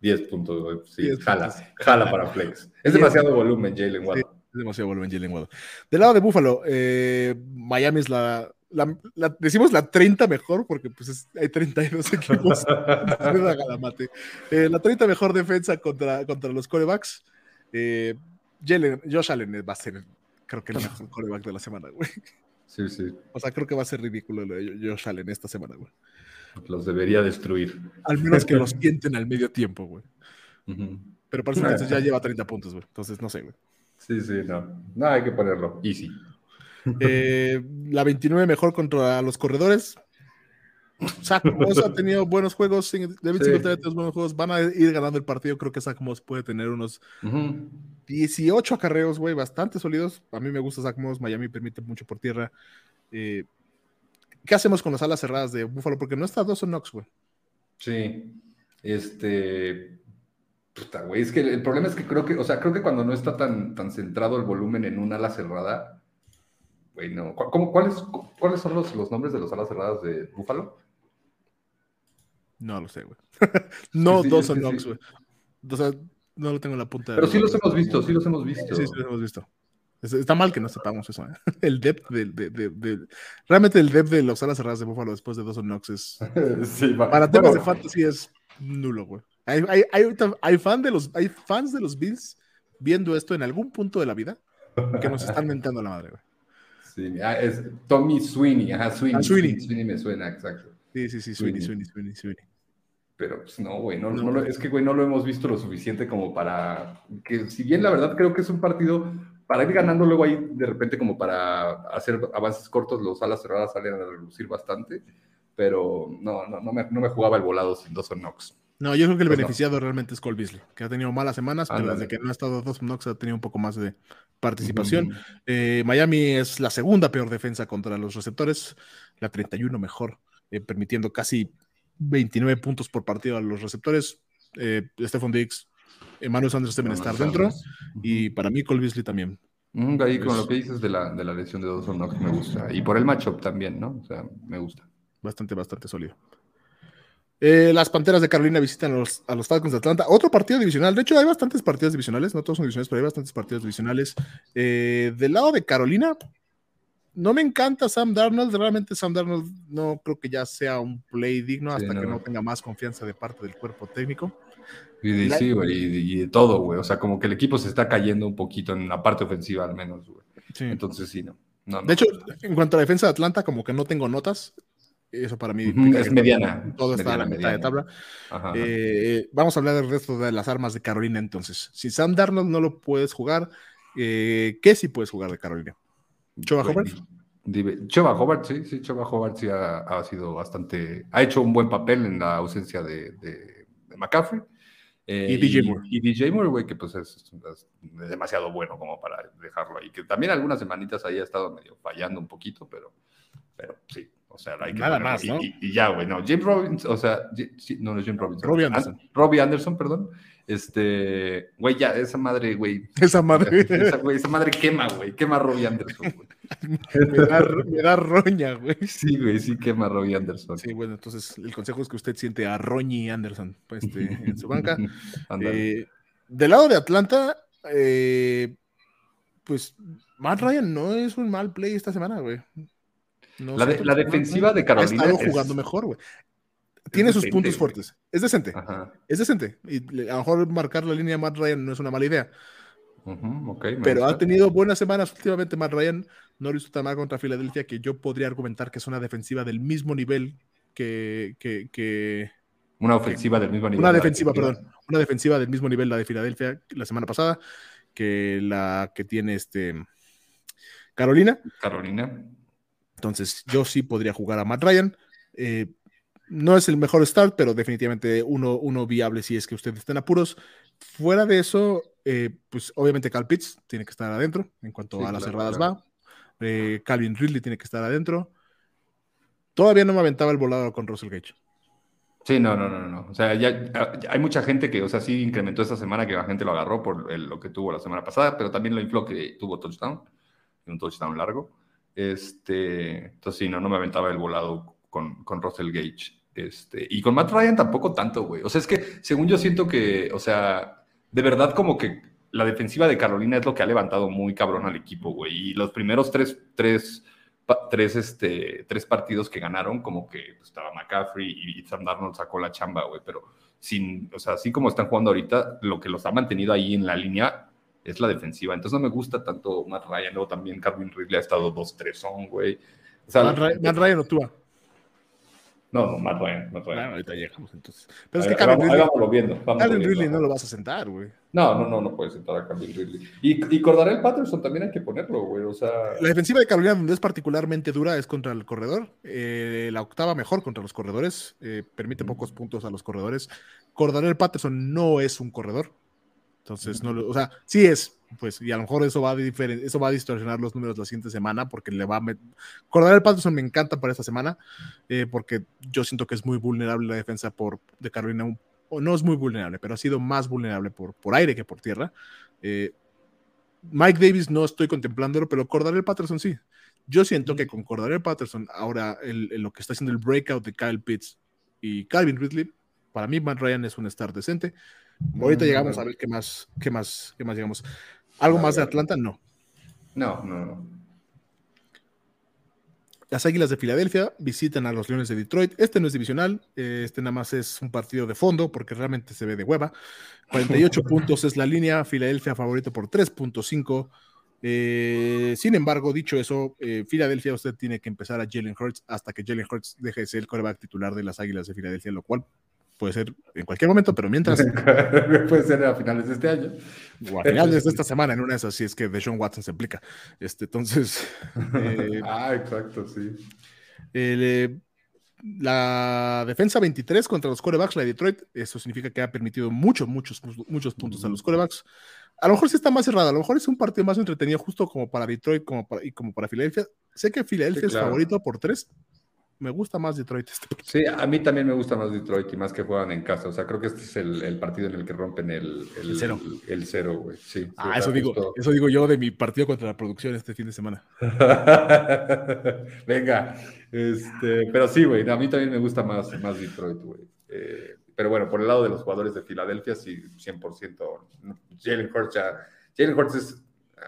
B: 10 puntos, güey. Sí, jala, jala para flex. Es demasiado volumen, Jalen Waddle.
A: es demasiado volumen, Jalen Waddle. Del lado de Buffalo, eh, Miami es la la, decimos la 30 mejor porque pues hay 32 equipos. eh, la 30 mejor defensa contra, contra los corebacks. Eh, Josh Allen va a ser, creo que el mejor coreback de la semana, güey.
B: Sí, sí.
A: O sea, creo que va a ser ridículo lo de Josh Allen esta semana, güey.
B: Los debería destruir.
A: Al menos que los sienten al medio tiempo, güey. Pero parece que ya lleva 30 puntos, güey. Entonces, no sé, güey.
B: Sí, sí, no. No, hay que ponerlo. Easy.
A: Eh, la 29 mejor contra los corredores. Zach ha tenido buenos juegos. David sí. buenos juegos. Van a ir ganando el partido. Creo que Zach Moss puede tener unos 18 acarreos, güey, bastante sólidos. A mí me gusta Zach Moss. Miami permite mucho por tierra. Eh, ¿Qué hacemos con las alas cerradas de Buffalo? Porque no está Dawson Knox, güey.
B: Sí. Este. Puta, güey. Es que el, problema es que creo que, o sea, creo que cuando no está tan, tan centrado el volumen en una ala cerrada, cuáles, ¿Cuáles son los, los, nombres de las alas cerradas de Búfalo?
A: No lo sé, güey. no, dos son Knox, güey. O sea, no lo tengo en la punta.
B: Pero sí los hemos visto, sí los hemos visto.
A: Sí, sí los hemos visto. Está mal que no sepamos eso. ¿eh? El depth de, de, de, Realmente el depth de las alas cerradas de Buffalo después de Dawson Knox es. sí, para temas de fantasy es nulo, güey. Hay, hay, hay, hay, fan de los, hay fans de los Bills viendo esto en algún punto de la vida que nos están mentando la madre, güey.
B: Ah, es Tommy Sweeney, ajá, Sweeney,
A: ah, Sweeney.
B: Sweeney. me suena, exacto.
A: Sí, sí, sí, Sweeney, Sweeney, Sweeney, Sweeney.
B: Pero pues no, güey, no, no, es que, güey, no lo hemos visto lo suficiente como para que, si bien la verdad creo que es un partido para ir ganando luego ahí de repente como para hacer avances cortos, los alas cerradas salen a reducir bastante, pero no, no, no, me, no me jugaba el volado sin dos Knox.
A: No, yo creo que el pues beneficiado realmente es Cole Beasley, que ha tenido malas semanas, pero desde que no ha estado dos Knox ha tenido un poco más de participación. Eh, Miami es la segunda peor defensa contra los receptores, la 31 mejor, eh, permitiendo casi 29 puntos por partido a los receptores. Eh, Stephon Diggs, Emmanuel Sanders deben estar dentro, y para mí Cole Beasley también.
B: ahí con lo que dices de la, de la lesión de Dawson Knox me gusta, y por el matchup también, ¿no? O sea, me gusta.
A: Bastante, bastante sólido. Eh, las Panteras de Carolina visitan a los, a los, Falcons de Atlanta. Otro partido divisional. De hecho, hay bastantes partidos divisionales. No todos son divisionales, pero hay bastantes partidos divisionales. Eh, del lado de Carolina, no me encanta Sam Darnold. Realmente Sam Darnold no creo que ya sea un play digno hasta que no tenga más confianza de parte del cuerpo técnico.
B: Y de, sí, güey, y, de todo, güey. O sea, como que el equipo se está cayendo un poquito en la parte ofensiva al menos, güey. Entonces sí, no.
A: De hecho, en cuanto a la defensa de Atlanta, como que no tengo notas. Eso para mí
B: es mediana.
A: Todo
B: está
A: a la mitad de tabla. Eh, vamos a hablar del resto de las armas de Carolina entonces. Si Sam Darnold no lo puedes jugar, eh, ¿qué sí puedes jugar de Carolina? ¿Choba Hobart?
B: Choba Hobart, sí, sí, Choba Hobart sí ha, sido bastante, ha hecho un buen papel en la ausencia de, de, McCaffrey.
A: Eh, y DJ Moore.
B: Y, DJ Moore, güey, que pues es, demasiado bueno como para dejarlo ahí. Que también algunas semanitas ahí ha estado medio fallando un poquito, pero, pero sí, O sea, hay que
A: Nada
B: ponerlo.
A: más, ¿no?
B: Y, y ya, güey, no. James Robinson, o sea, no, no es James Robinson.
A: Robbie
B: An-
A: Anderson.
B: Robbie Anderson, perdón. Este, güey, ya, esa madre, güey.
A: Esa madre
B: Esa, güey, esa madre quema, güey. Quema a Robbie Anderson, güey.
A: me da, me da roña, güey.
B: Sí, güey, sí quema a Robbie Anderson.
A: Sí, bueno, entonces el consejo es que usted siente a Roñi Anderson pues, este, en su banca. Eh, del lado de Atlanta, eh, pues Matt Ryan no es un mal play esta semana, güey. No
B: La de- defensiva de Carolina
A: Ha estado
B: es-
A: jugando mejor, güey. Tiene sus
B: decente,
A: puntos fuertes. Es decente.
B: Ajá.
A: Es decente. Y a lo mejor marcar la línea de Matt Ryan no es una mala idea.
B: Ujú, ok, me
A: Pero ha tenido buenas semanas últimamente Matt Ryan. No lo hizo tan mal contra Filadelfia que yo podría argumentar que es una defensiva del mismo nivel que, que, que-
B: Una ofensiva del mismo nivel.
A: una defensiva. perdón, una defensiva del mismo nivel la de Filadelfia la semana pasada que la que tiene este Carolina.
B: Carolina.
A: Entonces yo sí podría jugar a Matt Ryan. Eh, no es el mejor start, pero definitivamente uno, uno viable si es que ustedes estén apuros. Fuera de eso, eh, pues obviamente Cal Pitts tiene que estar adentro en cuanto
B: Sí,
A: a las
B: claro,
A: cerradas
B: claro.
A: va. Eh, Calvin Ridley tiene que estar adentro. Todavía no me aventaba el volado con Russell Gage.
B: Sí, no, no, no, no. O sea, ya, ya hay mucha gente que, o sea, sí incrementó esta semana que la gente lo agarró por el- lo que tuvo la semana pasada, pero también lo infló que tuvo touchdown, un touchdown largo. Este, entonces sí, no, no me aventaba el volado con, con Russell Gage. Este, y con Matt Ryan tampoco tanto, güey. O sea, es que según yo siento que, o sea, de verdad como que la defensiva de Carolina es lo que ha levantado muy cabrón al equipo, güey. Y los primeros tres, tres, tres, este, tres partidos que ganaron, como que estaba McCaffrey y Sam Darnold sacó la chamba, güey. Pero sin, o sea, así como están jugando ahorita, lo que los ha mantenido ahí en la línea es la defensiva. Entonces no me gusta tanto Matt Ryan. Luego también Calvin Ridley ha estado 2-3 güey. O sea,
A: Matt Ryan, Matt Ryan o Tua.
B: no, no, Matt Ryan, Matt Ryan.
A: Ahorita llegamos entonces. Pero es que Calvin Ridley,
B: viendo,
A: Calvin. Ridley no lo vas a sentar, güey.
B: No, no, no, no puedes sentar a Calvin Ridley. Y, y Cordarel Patterson también hay que ponerlo, güey. O sea,
A: La defensiva de Carolina, donde es particularmente dura, es contra el corredor. Eh, la octava mejor contra los corredores. eh, permite pocos puntos a los corredores. Cordarel Patterson no es un corredor. Entonces, no lo- o sea, sí es, pues, y a lo mejor eso va a, eso va a distorsionar los números la siguiente semana, porque le va a met- Cordarel Patterson me encanta para esta semana, eh, porque yo siento que es muy vulnerable la defensa por, de Carolina, o no es muy vulnerable, pero ha sido más vulnerable por, por aire que por tierra. Eh, Mike Davis no estoy contemplándolo, pero Cordarel Patterson sí. Yo siento que con Cordarel Patterson, ahora el- el- lo que está haciendo el breakout de Kyle Pitts y Calvin Ridley, para mí Matt Ryan es un start decente. Ahorita
B: Mm,
A: llegamos
B: bueno.
A: a ver qué más, qué más, qué más llegamos. ¿Algo
B: A
A: más de. Atlanta? No.
B: no, no, no.
A: Las Águilas de Filadelfia visitan a los Leones de Detroit. Este no es divisional, eh, este nada más es un partido de fondo porque realmente se ve de hueva. 48 puntos es la línea, Filadelfia favorito por 3.5. Eh, sin embargo, dicho eso, eh, Filadelfia usted tiene que empezar a Jalen Hurts hasta que Jalen Hurts deje de ser el coreback titular de las Águilas de Filadelfia, lo cual puede ser en cualquier momento, pero mientras,
B: Puede ser a finales de este año.
A: o a finales de esta semana, en una de esas, si es que Deshaun Watson se aplica. Este, entonces, eh,
B: ah, exacto, sí.
A: El, eh, la defensa 23 contra los corebacks, la de Detroit, eso significa que ha permitido muchos, muchos, muchos puntos a los corebacks. A lo mejor sí está más cerrado, a lo mejor es un partido más entretenido justo como para Detroit como para, y como para Filadelfia. Sé que Filadelfia
B: Sí,
A: es favorito por tres. Me gusta más Detroit este partido.
B: Sí, a mí también me gusta más Detroit y más que juegan en casa. O sea, creo que este es el, el partido en el que rompen el, el,
A: El cero.
B: El, cero, güey. Sí. sí,
A: Ah, eso digo, eso digo yo de mi partido contra la producción este fin de semana.
B: Venga, este, pero sí, güey, a mí también me gusta más, más Detroit, güey. Eh, pero bueno, por el lado de los jugadores de Filadelfia, sí, 100%. Jalen Hurts ya, Jalen Hurts es,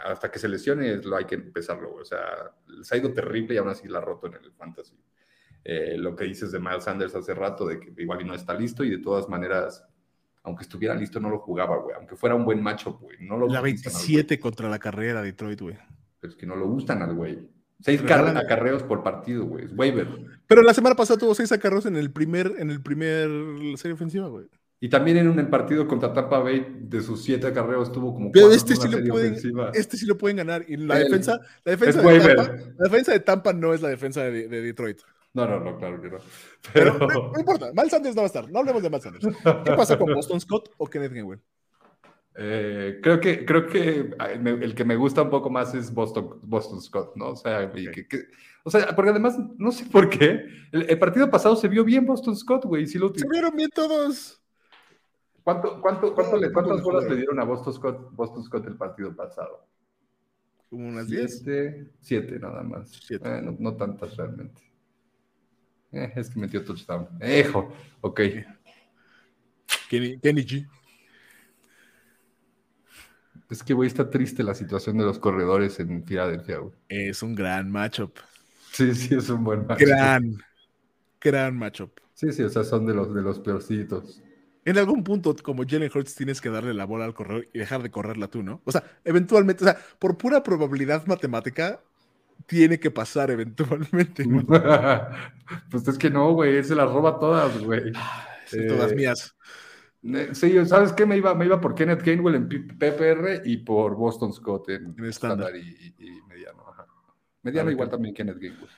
B: hasta que se lesione, lo hay que empezarlo, güey. O sea, se ha ido terrible y aún así la ha roto en el fantasy. Eh, lo que dices de Miles Sanders hace rato, de que igual y no está listo y de todas maneras, aunque estuviera listo, no lo jugaba, güey. Aunque fuera un buen macho, güey. No lo
A: La
B: usan al güey.
A: 27 contra la carrera Detroit, güey.
B: Pero es que no lo gustan al güey. Seis acarreos por partido, güey. Es waiver.
A: Pero la semana pasada tuvo seis acarreos en el primer, en el primer serie ofensiva, güey.
B: Y también en un partido contra Tampa Bay, de sus siete acarreos, tuvo como
A: Pero
B: cuatro
A: este sí lo pueden,
B: ofensiva.
A: este sí lo pueden ganar. Y la
B: El-
A: defensa, la defensa, de. Tampa, la defensa de Tampa no es la defensa de, de Detroit.
B: No, no, no, claro que no.
A: Pero
B: Pero,
A: no, no importa, Miles Sanders no va a estar. No hablemos de Miles Sanders. ¿Qué pasa con Boston Scott o Kenneth Gainwell?
B: Eh, creo que, creo que el que me gusta un poco más es Boston, Boston Scott, ¿no? O sea, o sea, porque además, no sé por qué, el, partido pasado se vio bien Boston Scott, güey. Sí
A: lo se vieron bien todos.
B: ¿Cuánto, cuánto, cuánto le, ¿Cuántas bolas le dieron a Boston Scott, Boston Scott el partido pasado?
A: Como unas 10.
B: Siete, nada más. Eh, no, no, tantas realmente. Eh, es que metió touchdown. Ejo, ok.
A: Kenny, Kenny G.
B: Es que, güey, está triste la situación de los corredores en Filadelfia, güey.
A: Es un gran matchup.
B: Sí, sí, es un buen matchup.
A: Gran, gran matchup.
B: Sí, sí, o sea, son de los, de los peorcitos.
A: En algún punto, como Jalen Hurts, tienes que darle la bola al corredor y dejar de correrla tú, ¿no? O sea, eventualmente, o sea, por pura probabilidad matemática, tiene que pasar eventualmente.
B: pues es que no, güey, él se las roba todas, güey.
A: todas eh, mías.
B: Sí, ¿sabes qué? Me iba, me iba por Kenneth Gainwell en PPR y por Boston Scott en, estándar y, mediano. Mediano igual también Kenneth Gainwell.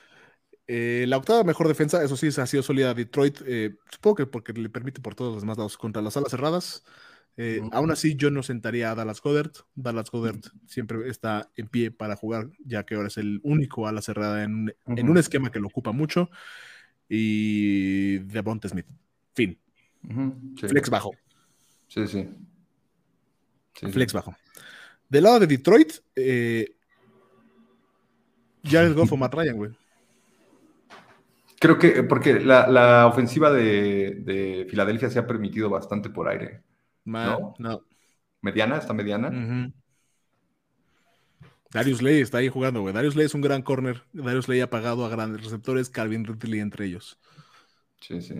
A: Eh, la octava mejor defensa, eso sí, ha sido sólida Detroit. eh, supongo que porque le permite por todos los demás lados contra las alas cerradas. Eh, aún así, yo no sentaría a Dallas Goddard. Dallas Goddard siempre está en pie para jugar, ya que ahora es el único ala cerrada en, en un esquema que lo ocupa mucho. Y Devonta Smith. Fin. Flex bajo.
B: Sí, sí.
A: Flex bajo. Del lado de Detroit, eh, Jared Goff o Matt Ryan, güey.
B: Creo que, porque la, ofensiva de, Filadelfia se ha permitido bastante por aire.
A: ¿No?
B: ¿Mediana? ¿Está mediana?
A: Darius Ley está ahí jugando, güey. Darius Ley es un gran corner. Darius Ley ha pagado a grandes receptores, Calvin Ridley entre ellos.
B: Sí, sí.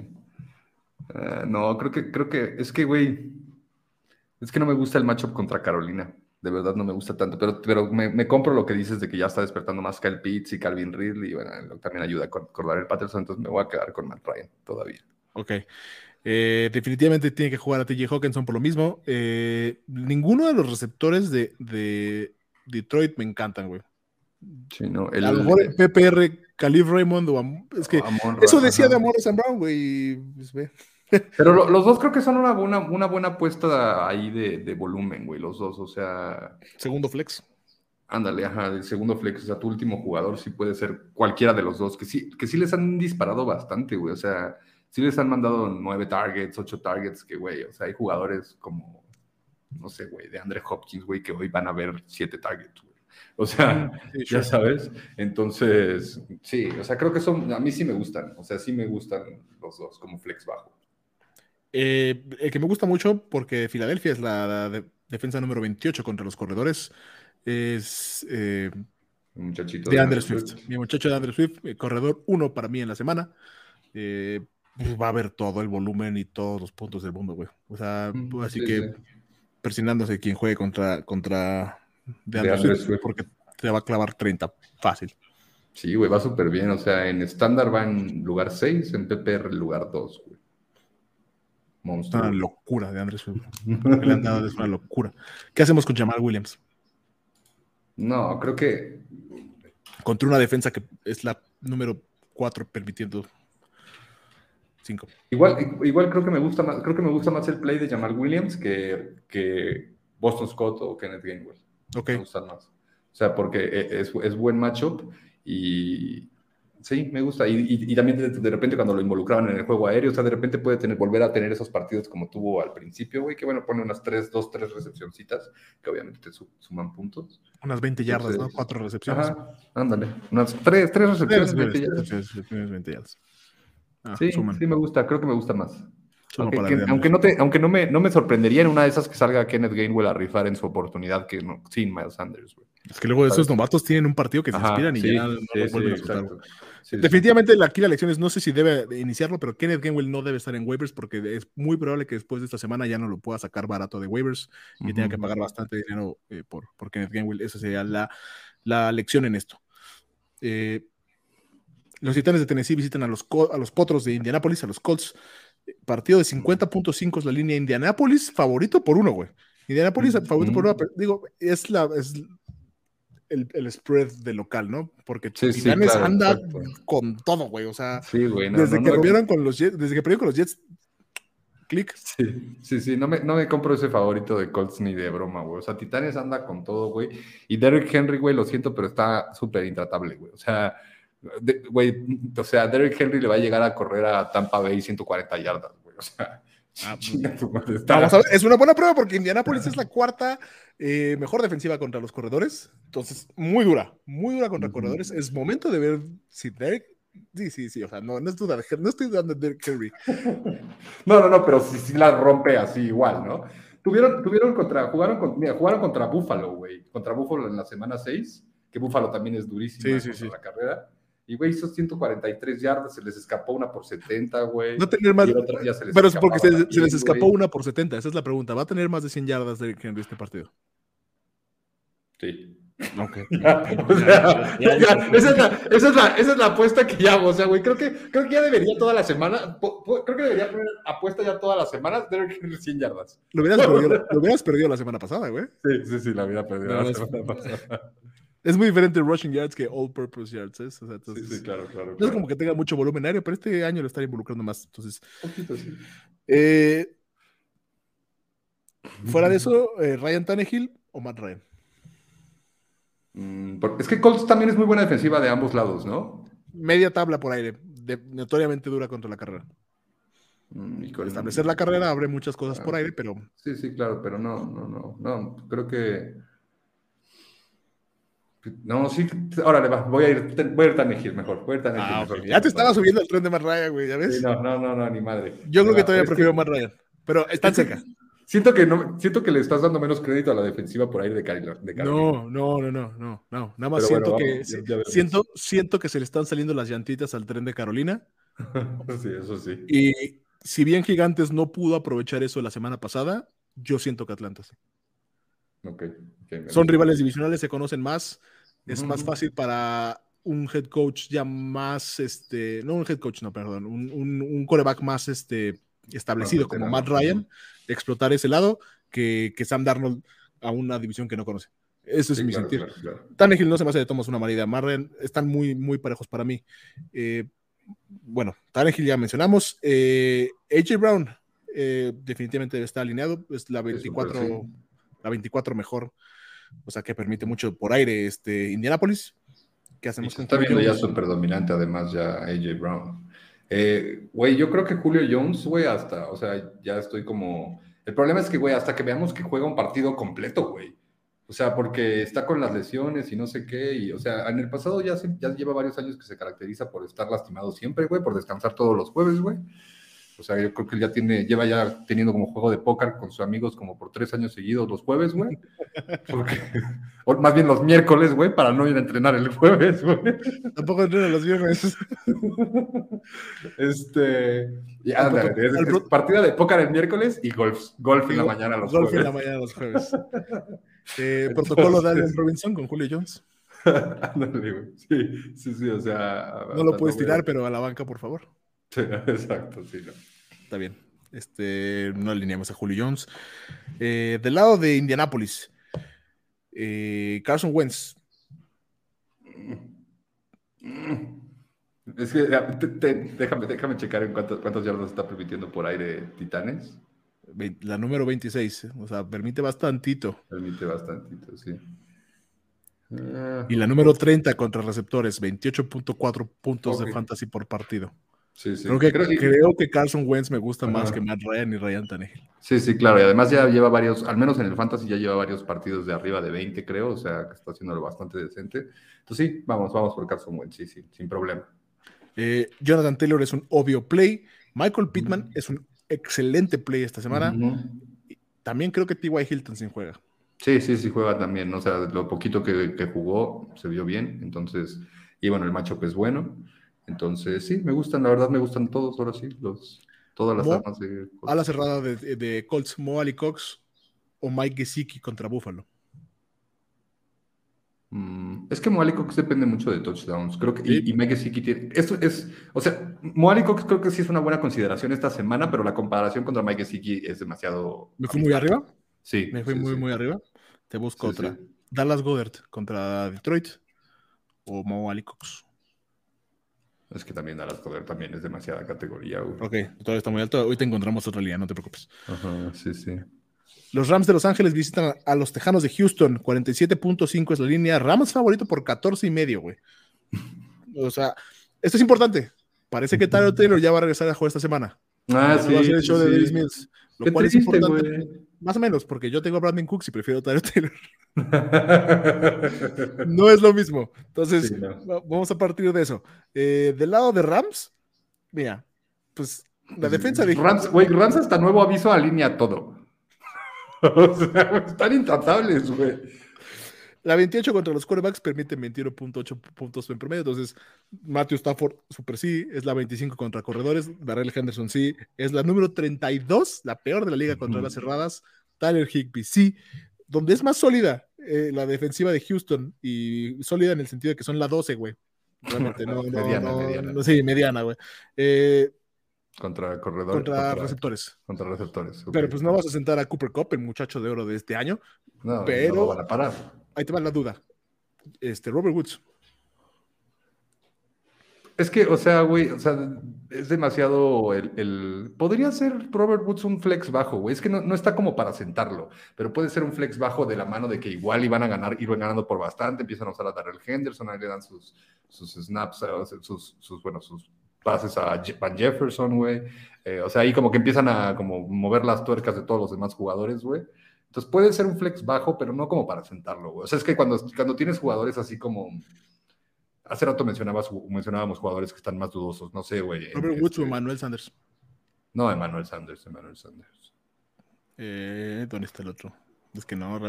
B: Eh, no, creo que, creo que, es que, güey, es que no me gusta el matchup contra Carolina. De verdad no me gusta tanto, pero, pero me, compro lo que dices de que ya está despertando más Kyle Pitts y Calvin Ridley, y bueno, también ayuda a acordar el Patterson, entonces me voy a quedar con Matt Ryan todavía.
A: Ok. Eh, definitivamente tiene que jugar a TJ Hawkinson por lo mismo. Eh, ninguno de los receptores de, Detroit me encantan, güey.
B: Sí, no,
A: a lo mejor PPR, Calif Raymond o es que eso decía de Amor Brown, güey. Pues,
B: pero los dos creo que son una, buena, una buena apuesta ahí de, volumen, güey, los dos, o sea...
A: Segundo flex.
B: Ándale, ajá, el segundo flex, o sea, tu último jugador sí puede ser cualquiera de los dos, que sí, que sí les han disparado bastante, güey, o sea, sí les han mandado nueve targets, ocho targets, que, güey, o sea, hay jugadores como, no sé, güey, de Andre Hopkins, güey, que hoy van a ver siete targets, güey. O sea, ya sabes. Entonces, sí, o sea, creo que son, a mí sí me gustan, o sea, sí me gustan los dos como flex bajo.
A: Eh, el que me gusta mucho, porque Filadelfia es la, defensa número 28 contra los corredores, es eh,
B: muchachito
A: de, Andrew Swift. Mi muchacho de Andrew Swift, eh, corredor uno para mí en la semana. Pues va a haber todo el volumen y todos los puntos del mundo, güey. O sea, así que persinándose quien juegue contra, contra de Andrew, Swift, porque te va a clavar 30 fácil.
B: Sí, güey, va súper bien. O sea, en estándar va en lugar 6, en PPR lugar 2, güey.
A: Monstruo. Una locura de Andrés Le han dado es una locura. ¿Qué hacemos con Jamal Williams?
B: No, creo que.
A: Contra una defensa que es la número 4 permitiendo 5.
B: Igual, igual creo que me gusta más, creo que me gusta más el play de Jamal Williams que, que Boston Scott o Kenneth Gainwell.
A: Ok.
B: Me gustan más. O sea, porque e, es, es buen matchup y, Sí, me gusta. Y, también de, repente cuando lo involucraban en el juego aéreo, o sea, de repente puede tener, volver a tener esos partidos como tuvo al principio, güey, que bueno, pone unas tres, dos, tres recepcioncitas, que obviamente te suman puntos.
A: Unas 20 yardas, ¿no? Cuatro recepciones.
B: Ajá, ándale. Unas tres, tres recepciones, 20 yardas. Ah, sí, sí me gusta, creo que me gusta más. Aunque, no, te, aunque no, me, no me sorprendería en una de esas que salga Kenneth Gainwell a rifar en su oportunidad que no, sin Miles Sanders, güey.
A: Es que luego esos novatos tienen un partido que se inspiran y ya no los vuelven a Definitivamente aquí la lección es, no sé si debe iniciarlo, pero Kenneth Gainwell no debe estar en waivers porque es muy probable que después de esta semana ya no lo pueda sacar barato de waivers y tenga que pagar bastante dinero eh, por, por, Kenneth Gainwell. Esa sería la, la lección en esto. Eh, los Titanes de Tennessee visitan a los, a los Potros de Indianapolis, a los Colts. Partido de 50.5 es la línea Indianapolis, favorito por uno, güey. Indianapolis, favorito por uno, digo, es la, es el, spread de local, ¿no? Porque sí, anda con todo, güey. O sea, desde, que con los Jets, desde que perdieron con los Jets, Click.
B: Sí, sí, sí, no me, no me compro ese favorito de Colts ni de broma, güey. O sea, Titanes anda con todo, güey. Y Derrick Henry, güey, lo siento, pero está súper intratable, güey. O sea, güey, o sea, Derrick Henry le va a llegar a correr a Tampa Bay 140 yardas, güey. O sea, ah,
A: pues, es una buena prueba porque Indianapolis es la cuarta eh, mejor defensiva contra los corredores. Entonces, muy dura, muy dura contra corredores. Es momento de ver si Derrick Sí, sí, sí, o sea, no, no, es duda, no estoy dudando de Derrick Henry.
B: no, no, no, pero sí, sí la rompe así igual, ¿no? Tuvieron, tuvieron contra, jugaron, mira, jugaron contra Buffalo, güey, contra Buffalo en la semana 6, que Buffalo también es durísimo sí, sí, la carrera. Y, güey, hizo 143 yardas, se les escapó una por 70, güey.
A: No tener más. pero es porque se, les escapó una por 70, esa es la pregunta. ¿Va a tener más de 100 yardas de Henry este partido?
B: Sí. esa, es la, apuesta que ya hago. O sea, güey, creo que, creo que ya debería toda la semana. Creo que debería poner apuesta ya todas las semanas de 100 yardas.
A: Lo hubieras, perdido, lo hubieras perdido la semana pasada, güey.
B: Sí, sí, sí, la hubiera perdido la semana pasada.
A: Es muy diferente rushing yards que all purpose yards. ¿eh? O sea,
B: sí, sí, claro, claro,
A: No es como que tenga mucho volumen aéreo, pero este año lo está involucrando más. Entonces, poquito, sí. Eh, fuera de eso, eh, Ryan Tannehill o Matt Ryan.
B: Mm, es que Colts también es muy buena defensiva de ambos lados, ¿no?
A: Media tabla por aire, notoriamente dura contra la carrera. Mm, y con establecer la carrera abre muchas cosas por aire, pero.
B: Sí, sí, claro, pero no, no, no, no. Creo que. No, sí, órale, va, voy a ir, voy a ir Tanegil mejor, voy a ir ah, mejor.
A: Ya te estaba subiendo el tren de Matt Ryan, güey, ¿ya ves?
B: no, no, no, no, ni madre.
A: Yo creo que todavía prefiero que... Matt Ryan, pero está cerca.
B: Siento que, no, siento que le estás dando menos crédito a la defensiva por ahí de Carolina.
A: No, no, no, no, no, no. Nada más siento que siento, siento que se le están saliendo las llantitas al tren de Carolina.
B: sí, eso sí.
A: Y si bien Gigantes no pudo aprovechar eso la semana pasada, yo siento que Atlanta sí.
B: Okay,
A: Son rivales divisionales, se conocen más. Es más fácil para un head coach ya más, este, no un head coach, no, perdón, un, un, un coreback más, este, establecido como Matt Ryan, explotar ese lado, que, que, Sam Darnold a una división que no conoce. Eso es mi sentido. Tannehill no se me hace de Thomas una mala idea. Matt Ryan están muy, muy parejos para mí. Eh, bueno, Tannehill ya mencionamos. Eh, AJ Brown eh, definitivamente está alineado. Es la 24, la 24 mejor. O sea que permite mucho por aire este Indianapolis.
B: ¿Qué hacemos con Está viendo ya súper dominante, además, ya AJ Brown. Eh, güey, yo creo que Julio Jones, güey, hasta, o sea, ya estoy como... El problema es que, güey, hasta que veamos que juega un partido completo, güey. O sea, porque está con las lesiones y no sé qué. Y, o sea, en el pasado ya, ya lleva varios años que se caracteriza por estar lastimado siempre, güey, por descansar todos los jueves, güey. O sea, yo creo que él ya tiene, lleva ya teniendo como juego de póker con sus amigos como por tres años seguidos los jueves, güey. o más bien los miércoles, güey, para no ir a entrenar el jueves, güey.
A: Tampoco entreno los viernes.
B: este. Ya, partida de póker el miércoles y golf. Golf en la mañana los
A: jueves.
B: Golf en
A: la mañana los jueves. Eh, protocolo de Allen Robinson con Julio Jones.
B: sí, sí, sí, o sea.
A: No lo puedes tirar, pero a la banca, por favor.
B: exacto, sí.
A: Está bien. Este, no alineamos a Julio Jones. Eh, del lado de Indianapolis, eh, Carson Wentz.
B: Es que déjame, déjame checar en cuántos, cuántos yardas está permitiendo por aire Titanes.
A: La número 26, o sea, permite bastantito.
B: Permite bastantito, sí.
A: Y la número 30 contra receptores, 28.4 puntos de fantasy por partido.
B: Sí, sí.
A: Creo que, creo que Carson Wentz me gusta más que Matt Ryan y Ryan Tannehill.
B: Sí, sí, claro. Y además ya lleva varios, al menos en el Fantasy ya lleva varios partidos de arriba de 20, creo. O sea, que está haciéndolo bastante decente. Entonces sí, vamos, vamos por Carson Wentz, sí, sí, sin problema.
A: Eh, Jonathan Taylor es un obvio play. Michael Pittman es un excelente play esta semana. También creo que T.Y. Hilton sin juega.
B: Sí, sí, sí juega también. O sea, lo poquito que, que jugó se vio bien. Entonces, y bueno, el macho es bueno. Entonces, sí, me gustan, la verdad me gustan todos, ahora sí, los, todas las armas de
A: A la cerrada de, de Colts, Mo Ali Cox o Mike Gesicki contra Buffalo.
B: Mm, es que Mo Cox depende mucho de touchdowns, creo que, y, Mike Gesicki tiene, esto es, o sea, Mo Cox creo que sí es una buena consideración esta semana, pero la comparación contra Mike Gesicki es demasiado...
A: ¿Me fui muy arriba?
B: Sí.
A: ¿Me fui muy, muy arriba? Te busco otra. Dallas Goddard contra Detroit o Mo Ali Cox.
B: Es que también Dallas Poder también es demasiada categoría, güey.
A: Ok, todavía está muy alto. Hoy te encontramos otra línea, no te preocupes.
B: Ajá, sí, sí.
A: Los Rams de Los Ángeles visitan a los Tejanos de Houston. 47.5 es la línea. Rams favorito por 14 y medio, güey. O sea, esto es importante. Parece que Tyler Taylor ya va a regresar a jugar esta semana.
B: Ah, sí.
A: Va a hacer el show de
B: sí.
A: Davis Mills. Lo
B: Qué
A: cual es importante.
B: güey.
A: Más o menos, porque yo tengo a Brandon Cooks y prefiero a Tyler Taylor. No es lo mismo. Entonces,
B: Sí, no.
A: va- vamos a partir de eso. Eh, del lado de Rams, mira, pues la defensa de
B: Rams, güey, Rams hasta nuevo aviso alinea todo. o sea, están intratables, güey.
A: La 28 contra los quarterbacks permite 21.8 puntos en promedio. Entonces, Matthew Stafford, super sí. Es la 25 contra corredores. Darrell Henderson, sí. Es la número 32, la peor de la liga contra las cerradas. Tyler Higby, sí. Donde es más sólida eh, la defensiva de Houston y sólida en el sentido de que son la 12, güey. Realmente, no, no,
B: Mediana,
A: no,
B: mediana.
A: no, sí, mediana, güey. Eh,
B: Contra corredores.
A: contra receptores.
B: contra receptores.
A: Pero pues no vas a sentar a Cooper Cup, el muchacho de oro de este año.
B: No,
A: pero-
B: no lo van a parar.
A: Ahí te va la duda. Este, Robert Woods.
B: Es que, o sea, güey, o sea, es demasiado el, Podría ser Robert Woods un flex bajo, güey. Es que no, no está como para sentarlo, pero puede ser un flex bajo de la mano de que igual iban a ganar, iban ganando por bastante, empiezan a usar a Darrell Henderson, ahí le dan sus, sus snaps, eh, sus, sus, bueno, sus pases a Van Jefferson, güey. Eh, o sea, ahí como que empiezan a como mover las tuercas de todos los demás jugadores, güey. Entonces puede ser un flex bajo, pero no como para sentarlo, güey. O sea, es que cuando, cuando tienes jugadores así como... Hace rato mencionabas, mencionábamos jugadores que están más dudosos, no sé, güey.
A: Robert
B: este,
A: Woods o Manuel Sanders.
B: No, Emmanuel Sanders, Emmanuel Sanders.
A: Eh, ¿Dónde está el otro? Es que no,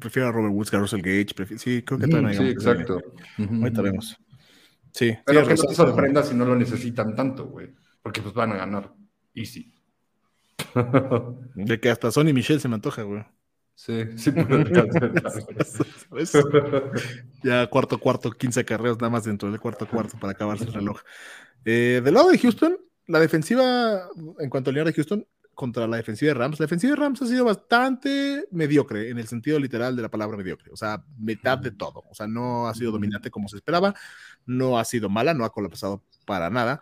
A: prefiero a Robert Woods que a Russell Gage. prefi- sí, creo que
B: Ujú,
A: todavía no
B: sí, exacto.
A: nivel.
B: Ujú,
A: Ahorita
B: ujú.
A: vemos. Sí,
B: Pero
A: tienes
B: que no te sorprenda si no lo necesitan tanto, güey. Porque pues van a ganar. Easy.
A: De que hasta Sonny Michel se me antoja, güey.
B: Sí, sí, puede alcanzar.
A: Ya cuarto, cuarto, 15 carreras nada más dentro del cuarto, cuarto para acabarse el reloj. Eh, del lado de Houston, la defensiva, en cuanto al de Houston, contra la defensiva de Rams, la defensiva de Rams ha sido bastante mediocre en el sentido literal de la palabra mediocre. O sea, mitad de todo. O sea, no ha sido dominante como se esperaba, no ha sido mala, no ha colapsado para nada.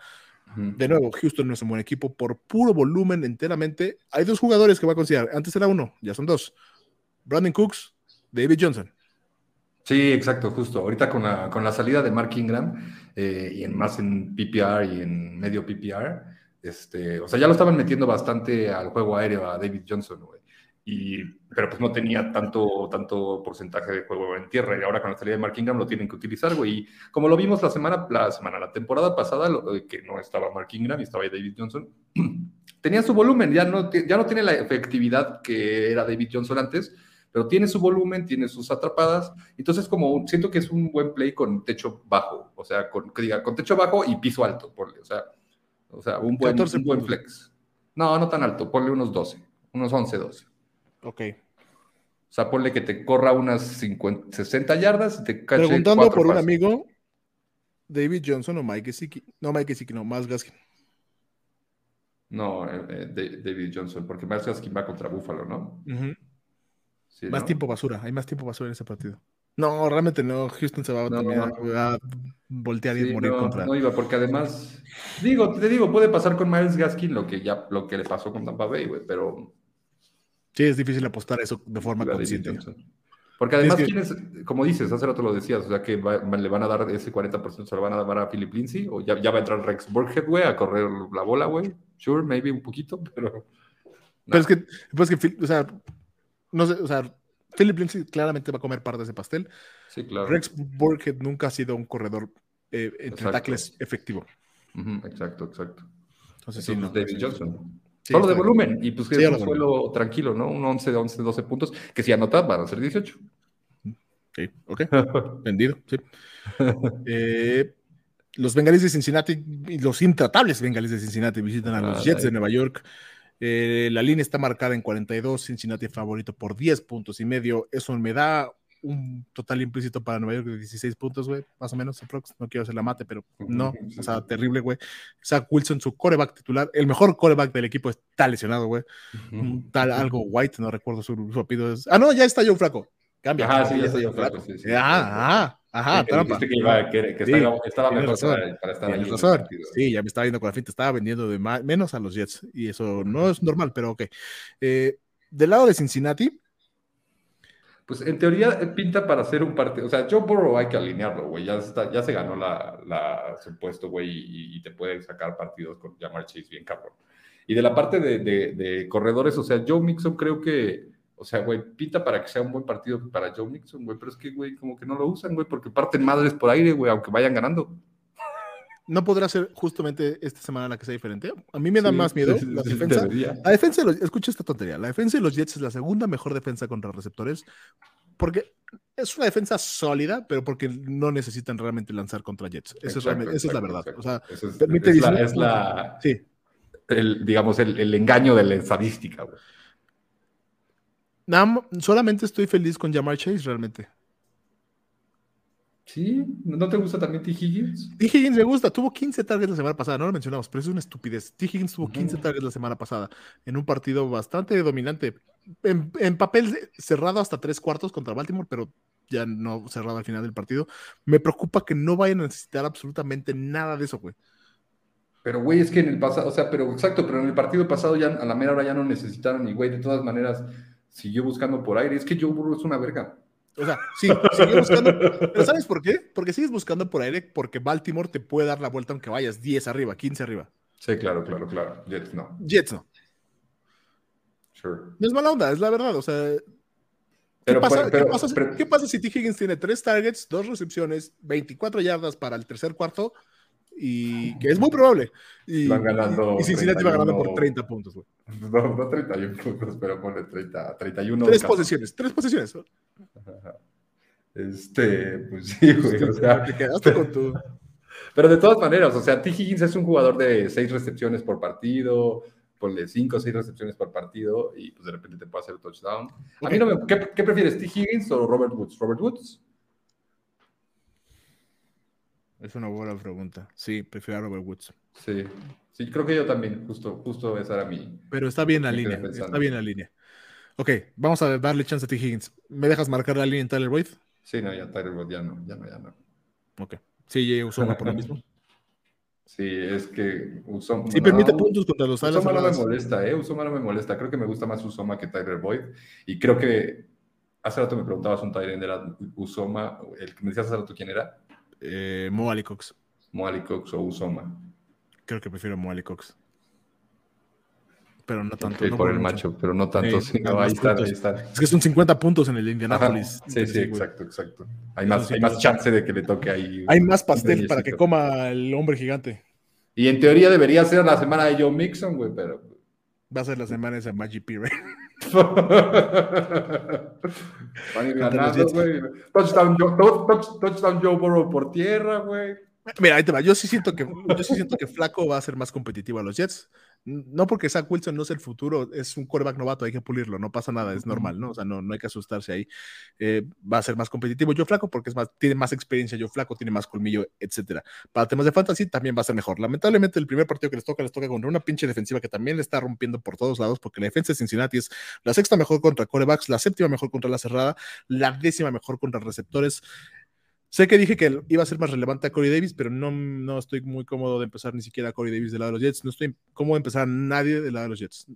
A: De nuevo, Houston no es un buen equipo por puro volumen enteramente. Hay dos jugadores que voy a considerar. Antes era uno, ya son dos. Brandon Cooks, David Johnson.
B: Sí, exacto, justo. Ahorita con la, con la salida de Mark Ingram eh, y en más en PPR y en medio PPR, este, o sea, ya lo estaban metiendo bastante al juego aéreo a David Johnson, güey. Y, pero pues no tenía tanto, tanto porcentaje de juego en tierra. Y ahora con la salida de Mark Ingram lo tienen que utilizar, güey. Y como lo vimos la semana, la semana, la temporada pasada, eh, que no estaba Mark Ingram y estaba David Johnson, tenía su volumen, ya no, ya no tiene la efectividad que era David Johnson antes, pero tiene su volumen, tiene sus atrapadas. Entonces, como un- siento que es un buen play con techo bajo, o sea, con, que diga, con techo bajo y piso alto, ponle, o sea, o sea un buen,
A: 14
B: un buen flex. No, no tan alto, ponle unos 12, unos 11, 12.
A: Ok.
B: O sea, ponle que te corra unas 50, 60 yardas y te cache
A: Preguntando por un amigo, David Johnson o Mike Gesicki. No, Mike Gesicki, no, más Gaskin.
B: No, eh, eh, Da- David Johnson, porque Miles Gaskin va contra Buffalo, ¿no? Sí,
A: Más
B: ¿no?
A: tiempo basura, hay más tiempo basura en ese partido. No, realmente no. Houston se va a,
B: No,
A: también a-
B: no.
A: a voltear y
B: Sí,
A: morir
B: no,
A: contra.
B: no iba, porque además, digo, te digo, puede pasar con Miles Gaskin lo que ya, lo que le pasó con Tampa Bay, güey, pero
A: Sí, es difícil apostar eso de forma consciente.
B: Porque además,
A: que-
B: ¿quién es? como dices, hace rato lo decías, o sea, que va- le van a dar ese 40%, se lo van a dar a Philip Lindsay, o ya, ya va a entrar Rex Burkhead, güey, a correr la bola, güey. Sure, maybe un poquito, pero.
A: Pero es que, pues que, o sea, no sé, o sea, Philip Lindsay claramente va a comer parte de ese pastel.
B: Sí, claro.
A: Rex Burkhead nunca ha sido un corredor eh, entre tackles efectivo.
B: Ujú, exacto, exacto.
A: Entonces, sí, no.
B: David. Johnson.
A: Sí,
B: Solo de volumen, y pues que
A: Sí,
B: es un suelo tranquilo, ¿no? Un 11, 11, 12 puntos, que si anotas van a ser 18.
A: Sí, ok. Vendido, sí. Eh, los bengalíes de Cincinnati los intratables bengalíes de Cincinnati visitan a los
B: Ay.
A: Jets de Nueva York. Eh, la línea está marcada en 42, Cincinnati favorito por 10 puntos y medio. Eso me da un total implícito para Nueva York de 16 puntos, güey, más o menos, aprox. No quiero hacer la mate, pero no, o sea, terrible, güey. Zach Wilson, su coreback titular, el mejor coreback del equipo está lesionado, güey. Tal algo White, no recuerdo su, su apellido. Ah, no, ya está Joe Flaco. Cambia.
B: Ajá, sí, ya está
A: Joe
B: Flacco, sí, sí.
A: Ah, ah, Ajá,
B: que
A: trampa.
B: dijiste que, iba, que, que
A: Sí,
B: estaba, estaba mejor
A: razón,
B: para, para estar ahí.
A: Razón. Sí, ya me estaba viendo con la finta. Estaba vendiendo de ma- menos a los Jets. Y eso no es normal, pero ok. Eh, del lado de Cincinnati,
B: Pues en teoría eh, pinta para hacer un partido. O sea, Joe Burrow hay que alinearlo, güey. Ya, está- ya se ganó la, la, su puesto, güey, y, y te puede sacar partidos con Jamar Chase bien cabrón. Y de la parte de, de- de corredores, o sea, Joe Mixon creo que, o sea, güey, pinta para que sea un buen partido para Joe Mixon, güey. Pero es que, güey, como que no lo usan, güey, porque parten madres por aire, güey, aunque vayan ganando.
A: no podrá ser justamente esta semana la que sea diferente. A mí me da
B: Sí,
A: más miedo
B: sí,
A: la defensa.
B: debería.
A: La defensa de los, escucha esta tontería. La defensa de los Jets es la segunda mejor defensa contra receptores porque es una defensa sólida, pero porque no necesitan realmente lanzar contra Jets. Esa es,
B: Exacto,
A: realmente- esa es la
B: exacto,
A: verdad. O sea,
B: exacto. Eso es,
A: permite
B: es la,
A: 19
B: es la-
A: sí.
B: el, digamos, el, el engaño de la estadística, güey.
A: Nada solamente estoy feliz con Jamar Chase realmente.
B: ¿Sí? ¿No te gusta también T. Higgins?
A: T. Higgins me gusta, tuvo 15 targets la semana pasada, no lo mencionamos, pero es una estupidez. T. Higgins tuvo 15
B: Ujú.
A: targets la semana pasada en un partido bastante dominante. En, en papel cerrado hasta tres cuartos contra Baltimore, pero ya no cerrado al final del partido. Me preocupa que no vayan a necesitar absolutamente nada de eso, güey.
B: Pero, güey, es que en el pasado, o sea, pero exacto, pero en el partido pasado ya a la mera hora ya no necesitaron y, güey, de todas maneras siguió buscando por aire. Es que Joe Burrow es una verga.
A: O sea, sí, sigue buscando. Pero ¿sabes por qué? Porque sigues buscando por aire, porque Baltimore te puede dar la vuelta aunque vayas 10 arriba, 15 arriba.
B: Sí, claro, claro, claro. Jets no.
A: Jets no.
B: Sure.
A: No es mala onda, es la verdad. O sea, ¿Qué,
B: Pero,
A: pasa,
B: pero-
A: qué pasa si-
B: pero-
A: qué pasa si T. Higgins tiene tres targets, dos recepciones, 24 yardas para el tercer cuarto? Y que es muy probable. Y,
B: Van ganando
A: y Cincinnati va ganando por
B: 31.
A: 30 puntos. güey.
B: No, no 31 puntos, pero ponle 30, 31.
A: Tres
B: casi.
A: posesiones, tres posesiones.
B: Este, pues sí, güey. O sea,
A: Te quedaste con tu.
B: Pero de todas maneras, o sea, T. Higgins es un jugador de seis recepciones por partido, ponle cinco o seis recepciones por partido y pues de repente te puede hacer touchdown. A mí no me... ¿Qué, qué prefieres, T. Higgins o Robert Woods? ¿Robert Woods?
A: Es una buena pregunta. Sí, prefiero a Robert Woods.
B: Sí, sí, creo que yo también, justo, justo esa era mi...
A: Pero está bien la línea.
B: pensando.
A: Está bien la línea. Ok, vamos a darle chance a T. Higgins. ¿Me dejas marcar la línea en Tyler Boyd?
B: Sí, no, ya Tyler Boyd ya no, ya no, ya no.
A: Ok. Sí, Usoma por lo mismo.
B: Sí, es que Usoma...
A: Sí, permite puntos contra los
B: Usoma no me molesta, ¿eh? Usoma no me molesta. Creo que me gusta más Usoma que Tyler Boyd. Y creo que hace rato me preguntabas un Tyler, ¿era Usoma? El que me decías hace rato quién era.
A: Eh, Mo Ali Cox.
B: Moali Cox o Usoma.
A: Creo que prefiero Mo Ali Cox. Pero no tanto. No
B: por
A: por
B: el
A: mucho.
B: macho, pero no tanto.
A: Sí,
B: sí, no,
A: más
B: ahí están,
A: puntos.
B: ahí están.
A: Es que son 50 puntos en el
B: Ajá,
A: Indianapolis.
B: Sí, sí, exacto, exacto. Hay más,
A: sí,
B: hay más chance de que le toque ahí.
A: Hay más pastel para que coma el hombre gigante.
B: Y en teoría debería ser la semana de Joe Mixon, güey, pero.
A: Va a ser la semana esa Magic P.
B: Van a ir ganando, güey. Touchdown, Joe- touch- touch- touchdown Joe Burrow por tierra, güey.
A: Mira, ahí te va. Yo sí siento que, yo sí siento que Flaco va a ser más competitivo a los Jets. No porque Zach Wilson no es el futuro, es un quarterback novato, hay que pulirlo, no pasa nada, es normal, ¿no? O sea, no, no hay que asustarse ahí. Eh, va a ser más competitivo yo Flaco porque es más, tiene más experiencia yo Flaco, tiene más colmillo, etcétera. Para temas de fantasy también va a ser mejor. Lamentablemente el primer partido que les toca, les toca contra una pinche defensiva que también le está rompiendo por todos lados porque la defensa de Cincinnati es la sexta mejor contra corebacks, la séptima mejor contra la cerrada, la décima mejor contra receptores. Sé que dije que iba a ser más relevante a Corey Davis, pero no, no estoy muy cómodo de empezar ni siquiera a Corey Davis del lado de los Jets. No estoy cómodo de empezar a nadie del lado de los Jets.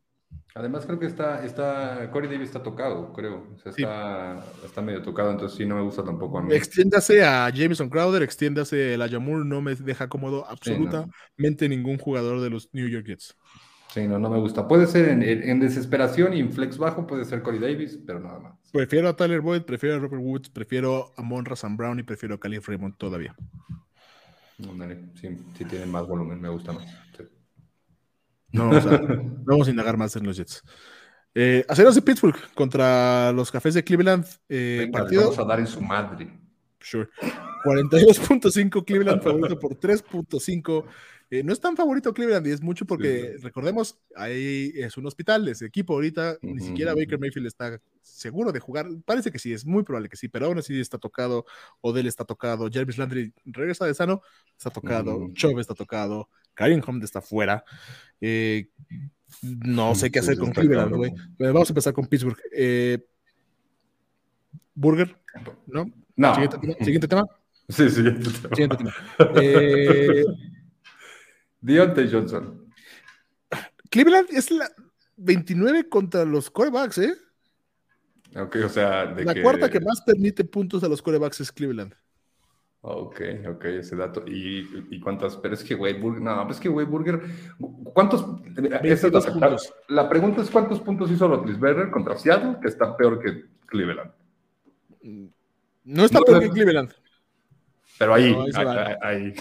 B: Además, creo que está, está, Corey Davis está tocado, creo. O sea,
A: Sí.
B: está, está medio tocado, entonces sí, no me gusta tampoco a mí.
A: Extiéndase a Jameson Crowder, extiéndase a Jamur, no me deja cómodo absolutamente ningún jugador de los New York Jets.
B: Sí, no, no me gusta. Puede ser en, desesperación y en flex bajo, puede ser Corey Davis, pero nada más.
A: Prefiero a Tyler Boyd, prefiero a Robert Woods, prefiero a Monra Sam Brown y prefiero a Khalif Raymond todavía.
B: Sí, sí tienen más volumen, me gusta más. Sí.
A: No vamos a, no vamos a indagar más en los Jets. Eh, Aceros de Pittsburgh contra los Cafés de Cleveland. eh,
B: Venga,
A: partido.
B: vamos a dar en su madre.
A: Sure. 42.5 Cleveland favorito por 3.5. Eh, no es tan favorito Cleveland y es mucho porque recordemos, ahí es un hospital, ese equipo ahorita, ni siquiera Baker Mayfield está seguro de jugar. Parece que sí, es muy probable que sí, pero aún así está tocado. Odell está tocado, Jarvis Landry regresa de sano, está tocado,
B: Ujú.
A: Chubb está tocado, Karim Hunt está fuera. Eh, no sé qué hacer
B: sí,
A: con Cleveland, güey. Vamos a empezar con Pittsburgh. Eh, Burger, ¿no?
B: No.
A: Siguiente tema. Siguiente tema.
B: Sí,
A: siguiente tema. Eh,
B: Deontay Johnson.
A: Cleveland es la 29 contra los corebacks, ¿eh?
B: Ok, o sea, de
A: la cuarta que más permite puntos a los corebacks es Cleveland.
B: Ok, ok, ese dato. ¿Y, cuántas? Pero es que Wade no, es que Wade Burger, ¿cuántos? Esa es la, la, pregunta es cuántos puntos hizo Rotlisberger contra Seattle, que está peor que Cleveland.
A: No está peor que Cleveland.
B: Pero ahí, ahí,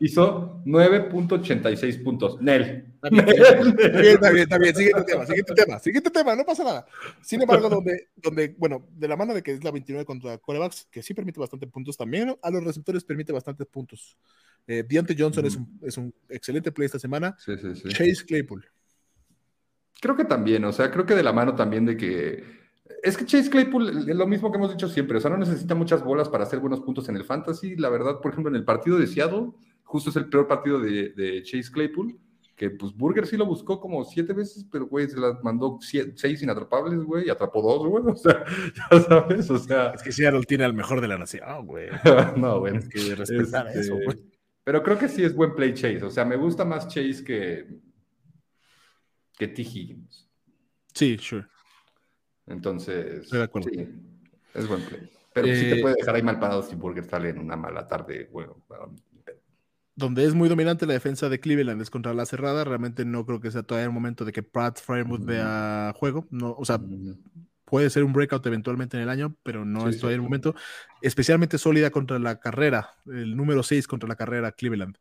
B: hizo 9.86 puntos. Nel. Está bien,
A: está bien, está bien, Siguiente tema, siguiente tema, siguiente tema, no pasa nada. Sin embargo, donde, donde, bueno, de la mano de que es la 29 contra corebacks, que sí permite bastante puntos, también a los receptores permite bastantes puntos. Eh, Deontay Johnson es, un, es, un, excelente play esta semana.
B: Sí, sí, sí.
A: Chase Claypool.
B: Creo que también, o sea, creo que de la mano también de que es que Chase Claypool es lo mismo que hemos dicho siempre, o sea, no necesita muchas bolas para hacer buenos puntos en el fantasy. La verdad, por ejemplo, en el partido de Seattle, justo es el peor partido de, Chase Claypool, que pues Burger sí lo buscó como siete veces, pero güey, se las mandó seis inatrapables, güey, y atrapó dos, güey, o sea, ya sabes, o sea.
A: Es que Seattle tiene al mejor de la nación, güey.
B: no, güey.
A: Es que respetar eso, este, güey.
B: Pero creo que sí es buen play Chase, o sea, me gusta más Chase que, que T. Higgins.
A: Sí, sure.
B: Entonces,
A: sí,
B: es buen play. Pero sí te eh, puede dejar ahí mal parado si Burger sale en una mala tarde. Bueno,
A: donde es muy dominante la defensa de Cleveland es contra la cerrada. Realmente no creo que sea todavía el momento de que Pratt Firewood vea juego. No, o sea, puede ser un breakout eventualmente en el año, pero no es todavía el momento. Especialmente sólida contra la carrera, el número 6 contra la carrera Cleveland.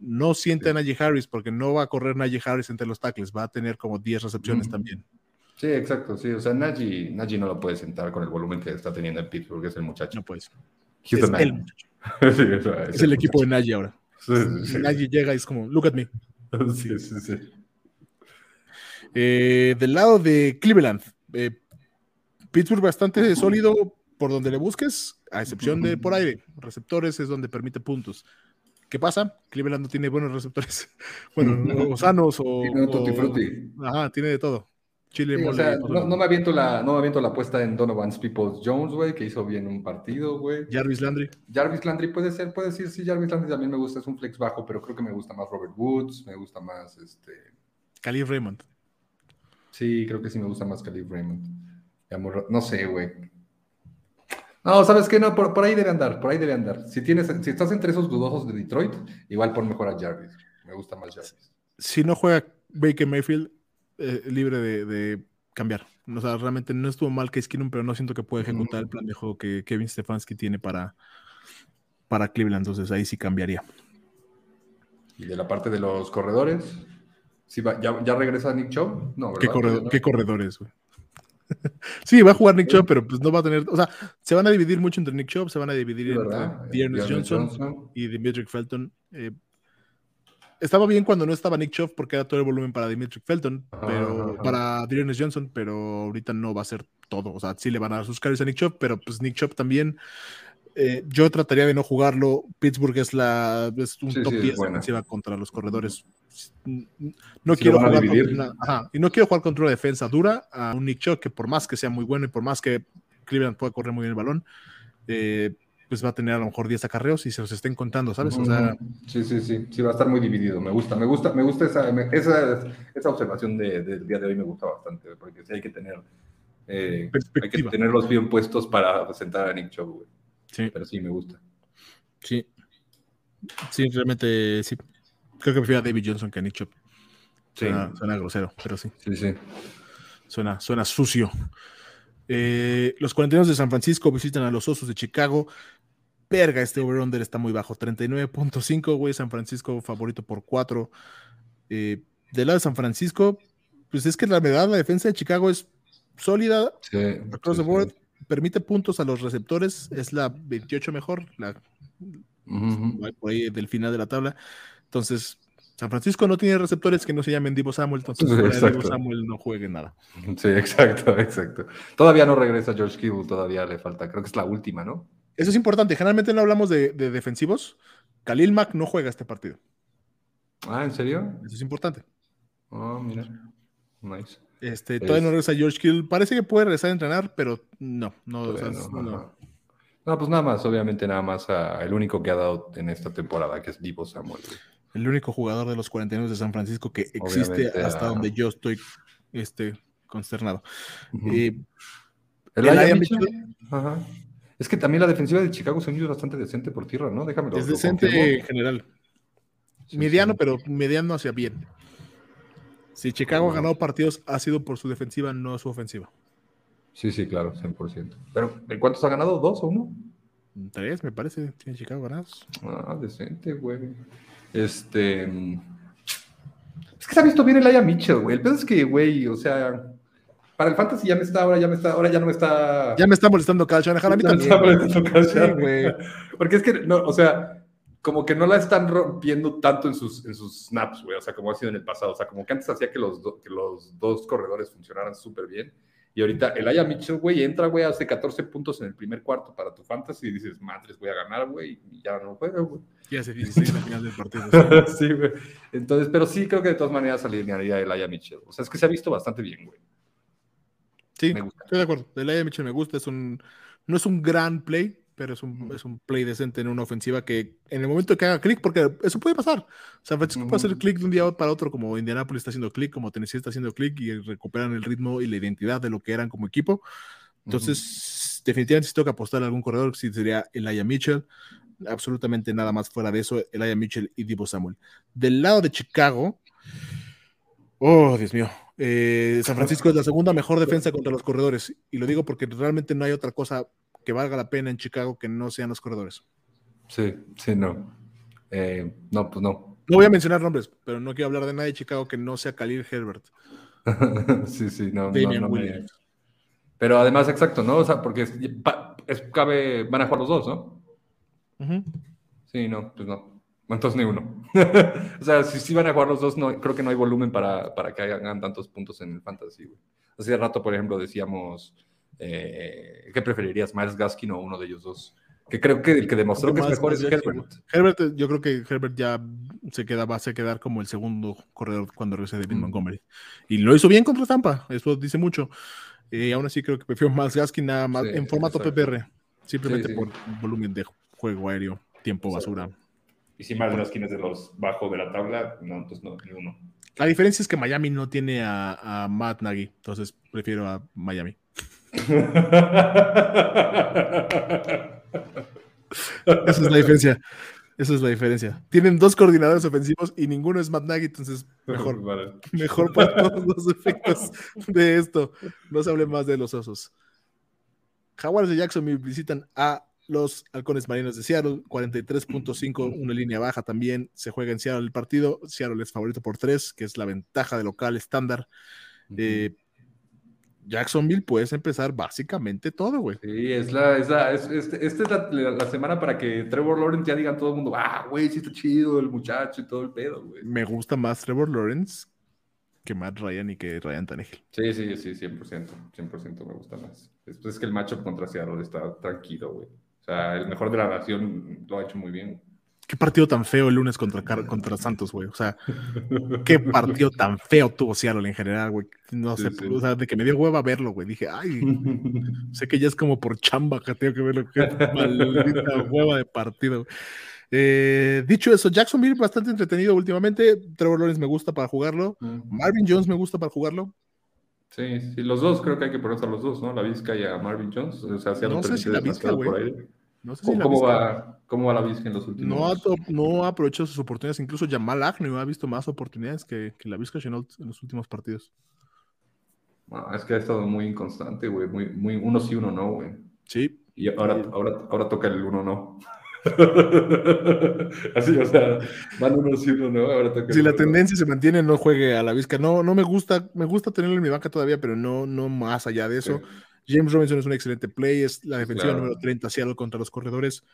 A: No siente a Najee Harris porque no va a correr Najee Harris entre los tackles, va a tener como 10 recepciones también.
B: Sí, exacto, sí. O sea, Nagy, no lo puede sentar con el volumen que está teniendo en Pittsburgh, es el muchacho.
A: No puedes. Es el muchacho. es, el equipo de Nagy ahora. Sí, llega y es como, look at me.
B: Sí, sí, sí.
A: Eh, del lado de Cleveland, eh, Pittsburgh bastante sólido por donde le busques, a excepción de por aire. Receptores es donde permite puntos. ¿Qué pasa? Cleveland no tiene buenos receptores. Bueno, o sanos o.
B: Tiene
A: Ajá, tiene de todo.
B: Chile o sea, no, me aviento la, no me aviento la apuesta en Donovan's Peoples Jones, güey, que hizo bien un partido, güey.
A: Jarvis Landry.
B: Jarvis Landry puede ser, puede decir, sí, Jarvis Landry también me gusta, es un flex bajo, pero creo que me gusta más Robert Woods, me gusta más este.
A: Calif Raymond.
B: Sí, creo que sí me gusta más Calif Raymond. No sé, güey. No, ¿sabes qué? No, por, por, ahí debe andar, por ahí debe andar. Si, tienes, si estás entre esos dudosos de Detroit, igual pon mejor a Jarvis. Me gusta más Jarvis.
A: Si no juega Baker Mayfield, eh, libre de, cambiar. O sea, realmente no estuvo mal que Keenum, pero no siento que pueda ejecutar el plan de juego que Kevin Stefanski tiene para, para Cleveland. Entonces ahí sí cambiaría.
B: ¿Y de la parte de los corredores? ¿Sí ya, regresa Nick Chubb? No,
A: ¿Qué, corredores, güey? sí, va a jugar Nick Chubb, pero pues no va a tener. O sea, se van a dividir mucho entre Nick Chubb, se van a dividir entre Dearness Johnson, y Dimitri Felton. Eh, estaba bien cuando no estaba Nick Chubb porque era todo el volumen para Dimitri Felton, pero para Dearness Johnson, pero ahorita no va a ser todo. O sea, sí le van a dar sus carries a Nick Chubb, pero pues Nick Chubb también. Eh, yo trataría de no jugarlo. Pittsburgh es la es un top 10 defensiva contra los corredores. No quiero jugar contra una, y no quiero jugar contra una defensa dura a un Nick Chubb que por más que sea muy bueno y por más que Cleveland pueda correr muy bien el balón, eh, pues va a tener a lo mejor 10 acarreos y se los estén contando, ¿sabes? O sea,
B: sí, sí, sí, sí, va a estar muy dividido. Me gusta, me gusta, me gusta esa, esa, esa observación del día de hoy, me gusta bastante, porque sí hay que tener, eh, hay que tenerlos bien puestos para sentar a Nick Chubb, güey. Sí. Pero sí, me gusta.
A: Sí. Sí, realmente sí. Creo que prefiero a David Johnson que a Nick Chubb. Suena, suena grosero, pero sí.
B: Sí, sí.
A: Suena, suena sucio. Eh, los 41 de San Francisco visitan a los Osos de Chicago. Verga, este over-under está muy bajo. 39.5, güey. San Francisco favorito por 4. Eh, del lado de San Francisco, pues es que la verdad la defensa de Chicago es sólida. across the board. Permite puntos a los receptores. Es la 28 mejor. La, por ahí del final de la tabla. Entonces, San Francisco no tiene receptores que no se llamen Divo Samuel, entonces Divo Samuel no juegue nada.
B: Sí, exacto, exacto. Todavía no regresa George Kittle, todavía le falta, creo que es la última, ¿no?
A: Eso es importante, generalmente no hablamos de, defensivos. Khalil Mack no juega este partido.
B: Ah, ¿en serio?
A: Eso es importante.
B: Oh, mira. Nice.
A: Este, todavía no regresa George Kittle. Parece que puede regresar a entrenar, pero no, no, no,
B: No, pues nada más, obviamente nada más a, el único que ha dado en esta temporada, que es Divo Samuel.
A: El único jugador de los 49 de San Francisco que existe hasta donde yo estoy este, consternado.
B: el, el Ajá. Es que también la defensiva de Chicago se es bastante decente por tierra, ¿no? Déjame
A: Es decente en general. mediano, pero mediano hacia bien. Si Chicago ha ganado partidos, ha sido por su defensiva, no su ofensiva.
B: Sí, sí, claro, 100%. ¿Pero de cuántos ha ganado? ¿Dos o uno?
A: Tres, me parece, tiene Chicago ganados.
B: Ah, decente, güey. Este. Es que se ha visto bien el Aya Mitchell, güey. El pedo es que, güey, o sea, para el fantasy ya me está, ahora ya me está, ahora ya no me está.
A: Ya me está molestando Kyle Shanahan. A mí también. Me está molestando Kyle
B: Shanahan. Porque es que, no, o sea, como que no la están rompiendo tanto en sus, en sus snaps, güey. O sea, como ha sido en el pasado. O sea, como que antes hacía que los, que los dos corredores funcionaran súper bien. Y ahorita el Aya Mitchell, güey, entra, güey, hace 14 puntos en el primer cuarto para tu fantasy y dices, madres, voy a ganar, güey, y ya no juega, güey.
A: Y hace 16 al final del partido.
B: sí, güey. Entonces, pero sí creo que de todas maneras alinearía el Aya Mitchell. O sea, es que se ha visto bastante bien, güey.
A: Sí, me gusta. estoy de acuerdo. El Aya Mitchell me gusta, es un, no es un gran play, pero es un, es un play decente en una ofensiva que en el momento que haga clic, porque eso puede pasar. San Francisco puede hacer clic de un día para otro, como Indianapolis está haciendo clic, como Tennessee está haciendo clic y recuperan el ritmo y la identidad de lo que eran como equipo. Entonces, definitivamente si toca apostar a algún corredor, sí sería Aya Mitchell. Absolutamente nada más fuera de eso, Aya Mitchell y Divo Samuel. Del lado de Chicago, oh, Dios mío, eh, San Francisco es la segunda mejor defensa contra los corredores. Y lo digo porque realmente no hay otra cosa que valga la pena en Chicago que no sean los corredores.
B: Sí, sí, no. Eh, no, pues no.
A: No voy a mencionar nombres, pero no quiero hablar de nadie de Chicago que no sea Khalil Herbert.
B: sí, sí, no. no, Pero además, exacto, ¿no? O sea, porque es, cabe, van a jugar los dos, ¿no? Sí, no, pues no. Entonces ni uno. o sea, si sí van a jugar los dos, no, creo que no hay volumen para, para que hagan tantos puntos en el fantasy, güey. Hace rato, por ejemplo, decíamos eh, ¿Qué preferirías, Miles Gaskin o uno de ellos dos? Que creo que el que demostró que es mejor es Herbert.
A: Herbert. Yo creo que Herbert ya se queda, va a quedar como el segundo corredor cuando regrese David mm. Montgomery. Y lo hizo bien contra Tampa, eso dice mucho. Y aún así creo que prefiero Miles Gaskin nada más en formato PPR, simplemente por volumen de juego aéreo, tiempo basura.
B: Y si Miles Gaskin es de los bajos de la tabla, no, entonces no, ni uno.
A: La diferencia es que Miami no tiene a, a Matt Nagy, entonces prefiero a Miami. Esa es la diferencia. Esa es la diferencia. Tienen dos coordinadores ofensivos y ninguno es Matt Nagy, entonces mejor. Mejor para todos los efectos de esto. No se hable más de los osos. Jaguars de Jacksonville visitan a los halcones marinos de Seattle, 43.5, una línea baja también. Se juega en Seattle el partido. Seattle es favorito por tres, que es la ventaja de local estándar. Eh, Jacksonville puedes empezar básicamente todo, güey.
B: Sí, es la, es la, es, este, esta es la, semana para que Trevor Lawrence ya digan todo el mundo, ah, güey, sí está chido el muchacho y todo el pedo, güey.
A: Me gusta más Trevor Lawrence que Matt Ryan y que Ryan Tannehill.
B: Sí, sí, sí, 100%, 100% me gusta más. Es que el macho contra Seattle está tranquilo, güey. O sea, el mejor de la nación lo ha hecho muy bien.
A: Qué partido tan feo el lunes contra, contra Santos, güey. O sea, qué partido tan feo tuvo Seattle en general, güey. No sé, o sea, de que me dio hueva verlo, güey. Dije, ay, sé que ya es como por chamba que tengo que verlo. Qué maldita hueva de partido. Eh, dicho eso, Jacksonville bastante entretenido últimamente. Trevor Lawrence me gusta para jugarlo. Marvin Jones me gusta para jugarlo.
B: Sí, sí, los dos creo que hay que ponerse a los dos, ¿no? La Vizca y a Marvin Jones. O sea,
A: no sé si la Vizca, güey.
B: No sé ¿Cómo, va, ¿Cómo va la Vizca en los últimos?
A: No ha, no ha aprovechado sus oportunidades. Incluso Jamal Agnew ha visto más oportunidades que, que la Vizca Chenault en los últimos partidos.
B: es que ha estado muy inconstante, güey. Muy, muy uno sí, uno no, güey.
A: Sí.
B: Y ahora, ahora, ahora toca el uno no. Así, o sea, van uno sí, uno no. Ahora toca
A: si la tendencia se mantiene, no juegue a la Vizca. No, no me gusta, me gusta tenerlo en mi banca todavía, pero no, no más allá de eso. James Robinson es un excelente play, es la defensiva número 30 Seattle contra los corredores.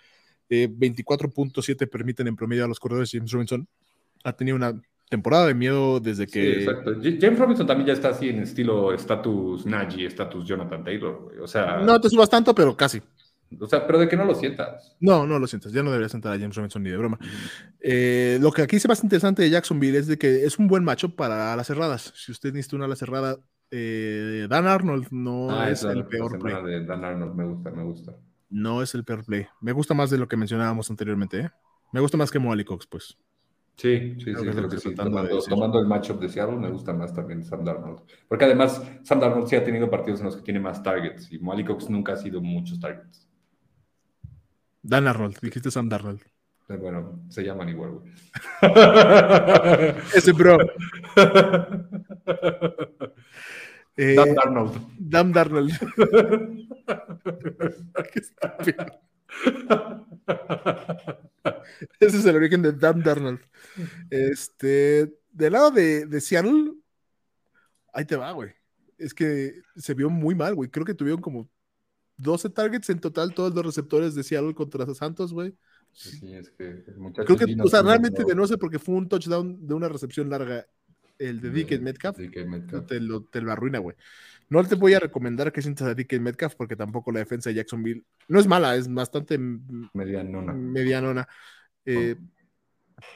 A: 24.7 eh, permiten en promedio a los corredores. James Robinson ha tenido una temporada de miedo desde que.
B: Sí, exacto. James Robinson también ya está así en estilo estatus Najee, estatus Jonathan Taylor. O sea.
A: No te subas tanto, pero casi.
B: O sea, pero de que no lo sientas.
A: No, no lo sientas. Ya no deberías sentar a James Robinson ni de broma. Eh, lo que aquí se más interesante de Jacksonville es de que es un buen macho para las cerradas. Si usted necesita una ala cerrada, eh, Dan Arnold no ah, es el peor
B: play. De Dan Arnold me gusta, me gusta.
A: No es el peor play. Me gusta más de lo que mencionábamos anteriormente, ¿eh? Me gusta más que Moali Cox, pues.
B: Sí, sí, sí, creo que sí. Tomando, tomando, el matchup de Seattle, me gusta más también Sam Darnold. Porque además, Sam Darnold sí ha tenido partidos en los que tiene más targets y Molly Cox nunca ha sido muchos targets.
A: Dan Arnold, dijiste Sam Darnold.
B: Eh, bueno, se llaman igual, güey.
A: Ese bro.
B: eh, Dan Darnold.
A: Dan Darnold. Ese es el origen de Dan Darnold. Este, del lado de, de Seattle, ahí te va, güey. Es que se vio muy mal, güey. Creo que tuvieron como 12 targets en total, todos los receptores de Seattle contra Santos, güey.
B: Sí, es que
A: Creo que, o sea, realmente de no sé porque fue un touchdown de una recepción larga, el de DK Metcalf.
B: Metcalf.
A: Te, lo, te lo arruina, güey. No te voy a recomendar que sientas a DK Metcalf porque tampoco la defensa de Jacksonville no es mala, es bastante
B: medianona.
A: medianona. Eh,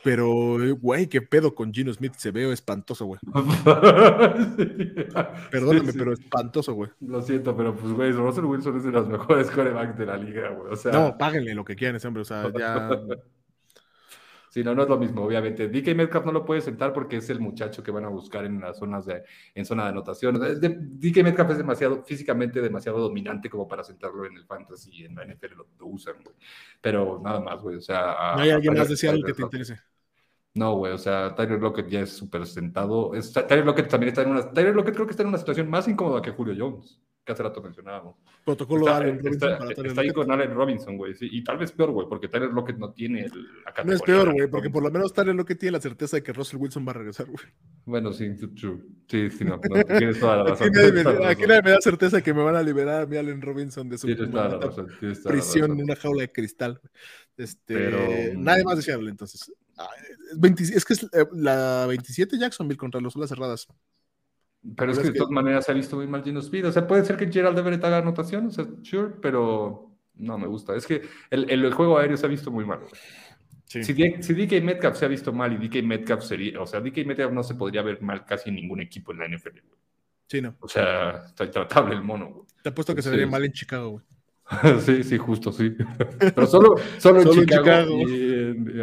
A: pero, güey, qué pedo con Gino Smith. Se veo espantoso, güey. Perdóname, pero espantoso, güey.
B: Lo siento, pero pues, güey, Russell Wilson es de los mejores corebacks de la liga, güey. O sea...
A: No, páguenle lo que quieran ese hombre. O sea, ya
B: Sí, no, no es lo mismo, obviamente. DK Metcalf no lo puede sentar porque es el muchacho que van a buscar en las zonas de, en zona de anotación. DK Metcalf es demasiado, físicamente demasiado dominante como para sentarlo en el fantasy y en la NFL lo, usan, güey. Pero nada más, güey. O sea.
A: ¿No hay alguien más deseado que te interese?
B: No, güey, o sea, Tyler Lockett ya es súper sentado. Tyler Lockett también está en una. Tyler Lockett creo que está en una situación más incómoda que Julio Jones que hace rato mencionábamos.
A: Protocolo
B: está,
A: Allen
B: Robinson. Está, ahí con Allen Robinson, güey. Sí, y tal vez peor, güey, porque Tyler Lockett no tiene
A: la categoría. No es peor, güey, porque por lo menos Tyler Lockett tiene la certeza de que Russell Wilson va a regresar, güey.
B: Bueno, sí, true. Sí, sí, no, no tienes toda la razón.
A: Aquí, nadie, me, da certeza de que me van a liberar a mi Allen Robinson de su prisión en una jaula de cristal. Este, Pero... Nadie más deseable, entonces. Es que es eh, la 27 Jacksonville contra los olas cerradas.
B: Pero es que, de todas maneras se ha visto muy mal Gino Speed. O sea, puede ser que Gerald Everett haga anotación, o sea, sure, pero no me gusta. Es que el, el, juego aéreo se ha visto muy mal. Si, si, DK Metcalf se ha visto mal y DK Metcalf sería, o sea, DK Metcalf no se podría ver mal casi en ningún equipo en la NFL.
A: Sí, no.
B: O sea, está intratable el mono, güey.
A: Te apuesto que se vería mal en Chicago, güey.
B: sí, sí, justo, sí. Pero solo, solo, en Chicago.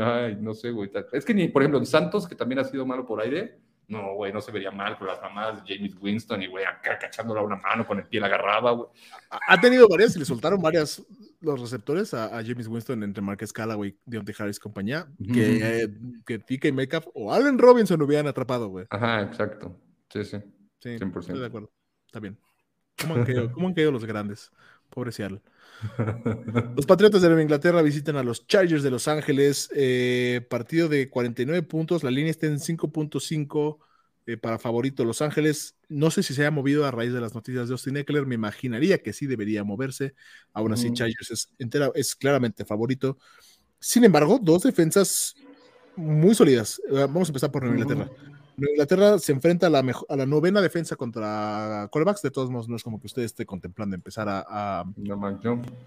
B: ay, no sé, güey. Es que ni, por ejemplo, en Santos, que también ha sido malo por aire, no, güey, no se vería mal con las mamás de James Winston y, güey, acá cachándola una mano con el pie la agarraba, güey.
A: Ha tenido varias y le soltaron varias los receptores a, James Winston entre Marquez Callaway, Deontay Harris compañía, que, que TK Metcalf o Allen Robinson hubieran atrapado, güey.
B: Ajá, exacto. Sí, sí.
A: Sí, 100%. estoy de acuerdo. Está bien. ¿Cómo han caído, ¿cómo han caído los grandes? Pobre Seattle. Los Patriotas de Nueva Inglaterra visitan a los Chargers de Los Ángeles. Eh, partido de 49 puntos. La línea está en 5.5 eh, para favorito Los Ángeles. No sé si se haya movido a raíz de las noticias de Austin Eckler. Me imaginaría que sí debería moverse. Aún así, Chargers es, entera, es claramente favorito. Sin embargo, dos defensas muy sólidas. Vamos a empezar por Nueva Inglaterra. Inglaterra se enfrenta a la, a la novena defensa contra corebacks. De todos modos, no es como que usted esté contemplando empezar a, a,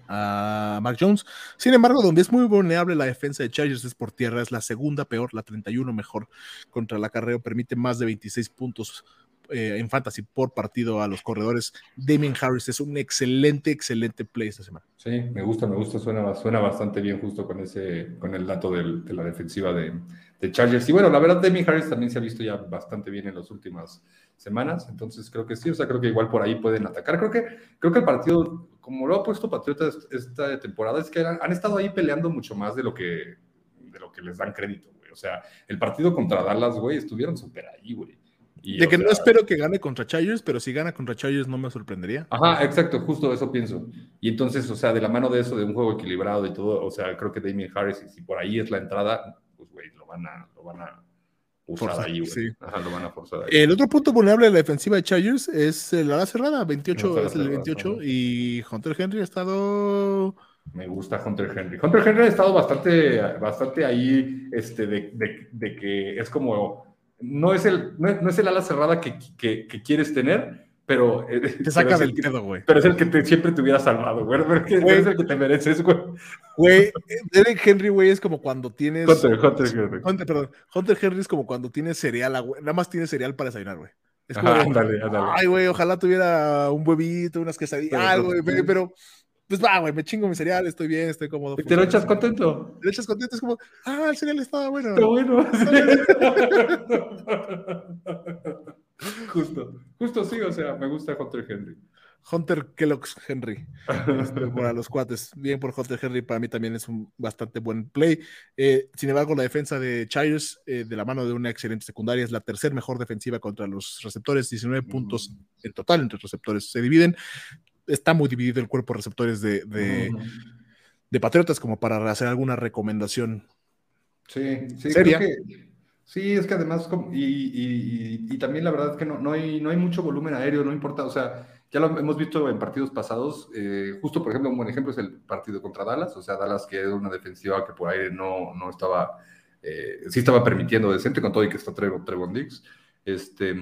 A: a, Mark Jones. Sin embargo, donde es muy vulnerable la defensa de Chargers es por tierra. Es la segunda peor, la 31 mejor contra la carrera. Permite más de 26 puntos eh, en fantasy por partido a los corredores. Damien Harris es un excelente, excelente play esta semana.
B: Sí, me gusta, me gusta. Suena, suena bastante bien justo con, ese, con el dato del, de la defensiva de de Chargers. Y bueno, la verdad, Demi Harris también se ha visto ya bastante bien en las últimas semanas, entonces creo que sí, o sea, creo que igual por ahí pueden atacar. Creo que, creo que el partido, como lo ha puesto Patriotas esta temporada, es que han, estado ahí peleando mucho más de lo que, de lo que les dan crédito, güey. O sea, el partido contra Dallas, güey, estuvieron súper ahí, güey.
A: de que no espero que gane contra Chargers, pero si gana contra Chargers no me sorprendería.
B: Ajá, exacto, justo eso pienso. Y entonces, o sea, de la mano de eso, de un juego equilibrado y todo, o sea, creo que Damien Harris, si por ahí es la entrada, van a, lo van a usar ahí, güey. Ajá, lo van a forzar ahí.
A: El otro punto vulnerable de la defensiva de Chargers es la ala cerrada, 28 es el 28, y Hunter Henry ha estado...
B: Me gusta Hunter Henry. Hunter Henry ha estado bastante, bastante ahí, este, de, de, de que es como, no es el, no es, el ala cerrada que, que, que quieres tener, pero.
A: Eh, te saca del pedo, güey.
B: Pero es el que te, siempre te hubiera salvado, güey. Pero es el que te mereces, güey.
A: Güey, Derek Henry, güey, es como cuando tienes.
B: Hunter, Hunter Henry.
A: Hunter, perdón. Hunter Henry es como cuando tienes cereal, güey. Nada más tienes cereal para desayunar, güey. Es como.
B: ándale, ándale.
A: Ay, güey, ojalá tuviera un huevito, unas quesadillas, algo, güey. Pero pues va, güey, me chingo mi cereal, estoy bien, estoy cómodo.
B: ¿Te lo echas contento?
A: Te lo echas contento, es como, ah, el cereal estaba bueno.
B: Está bueno. justo, justo sí, o sea, me gusta Hunter Henry.
A: Hunter Kellogg's Henry. Este, para los cuates. Bien por Hunter Henry, para mí también es un bastante buen play. Eh, sin embargo, la defensa de Chires, eh, de la mano de una excelente secundaria, es la tercer mejor defensiva contra los receptores. 19 puntos en total entre los receptores. Se dividen. Está muy dividido el cuerpo de receptores de, de, Patriotas como para hacer alguna recomendación.
B: Sí, sí, Creo que, sí, es que además, y, y, también la verdad es que no, no, hay, no hay mucho volumen aéreo, no importa, o sea, ya lo hemos visto en partidos pasados. Eh, justo, por ejemplo, un buen ejemplo es el partido contra Dallas. O sea, Dallas que era una defensiva que por ahí no, no estaba, eh, sí estaba permitiendo decente con todo y que está Trevor, Trevor Diggs. Este,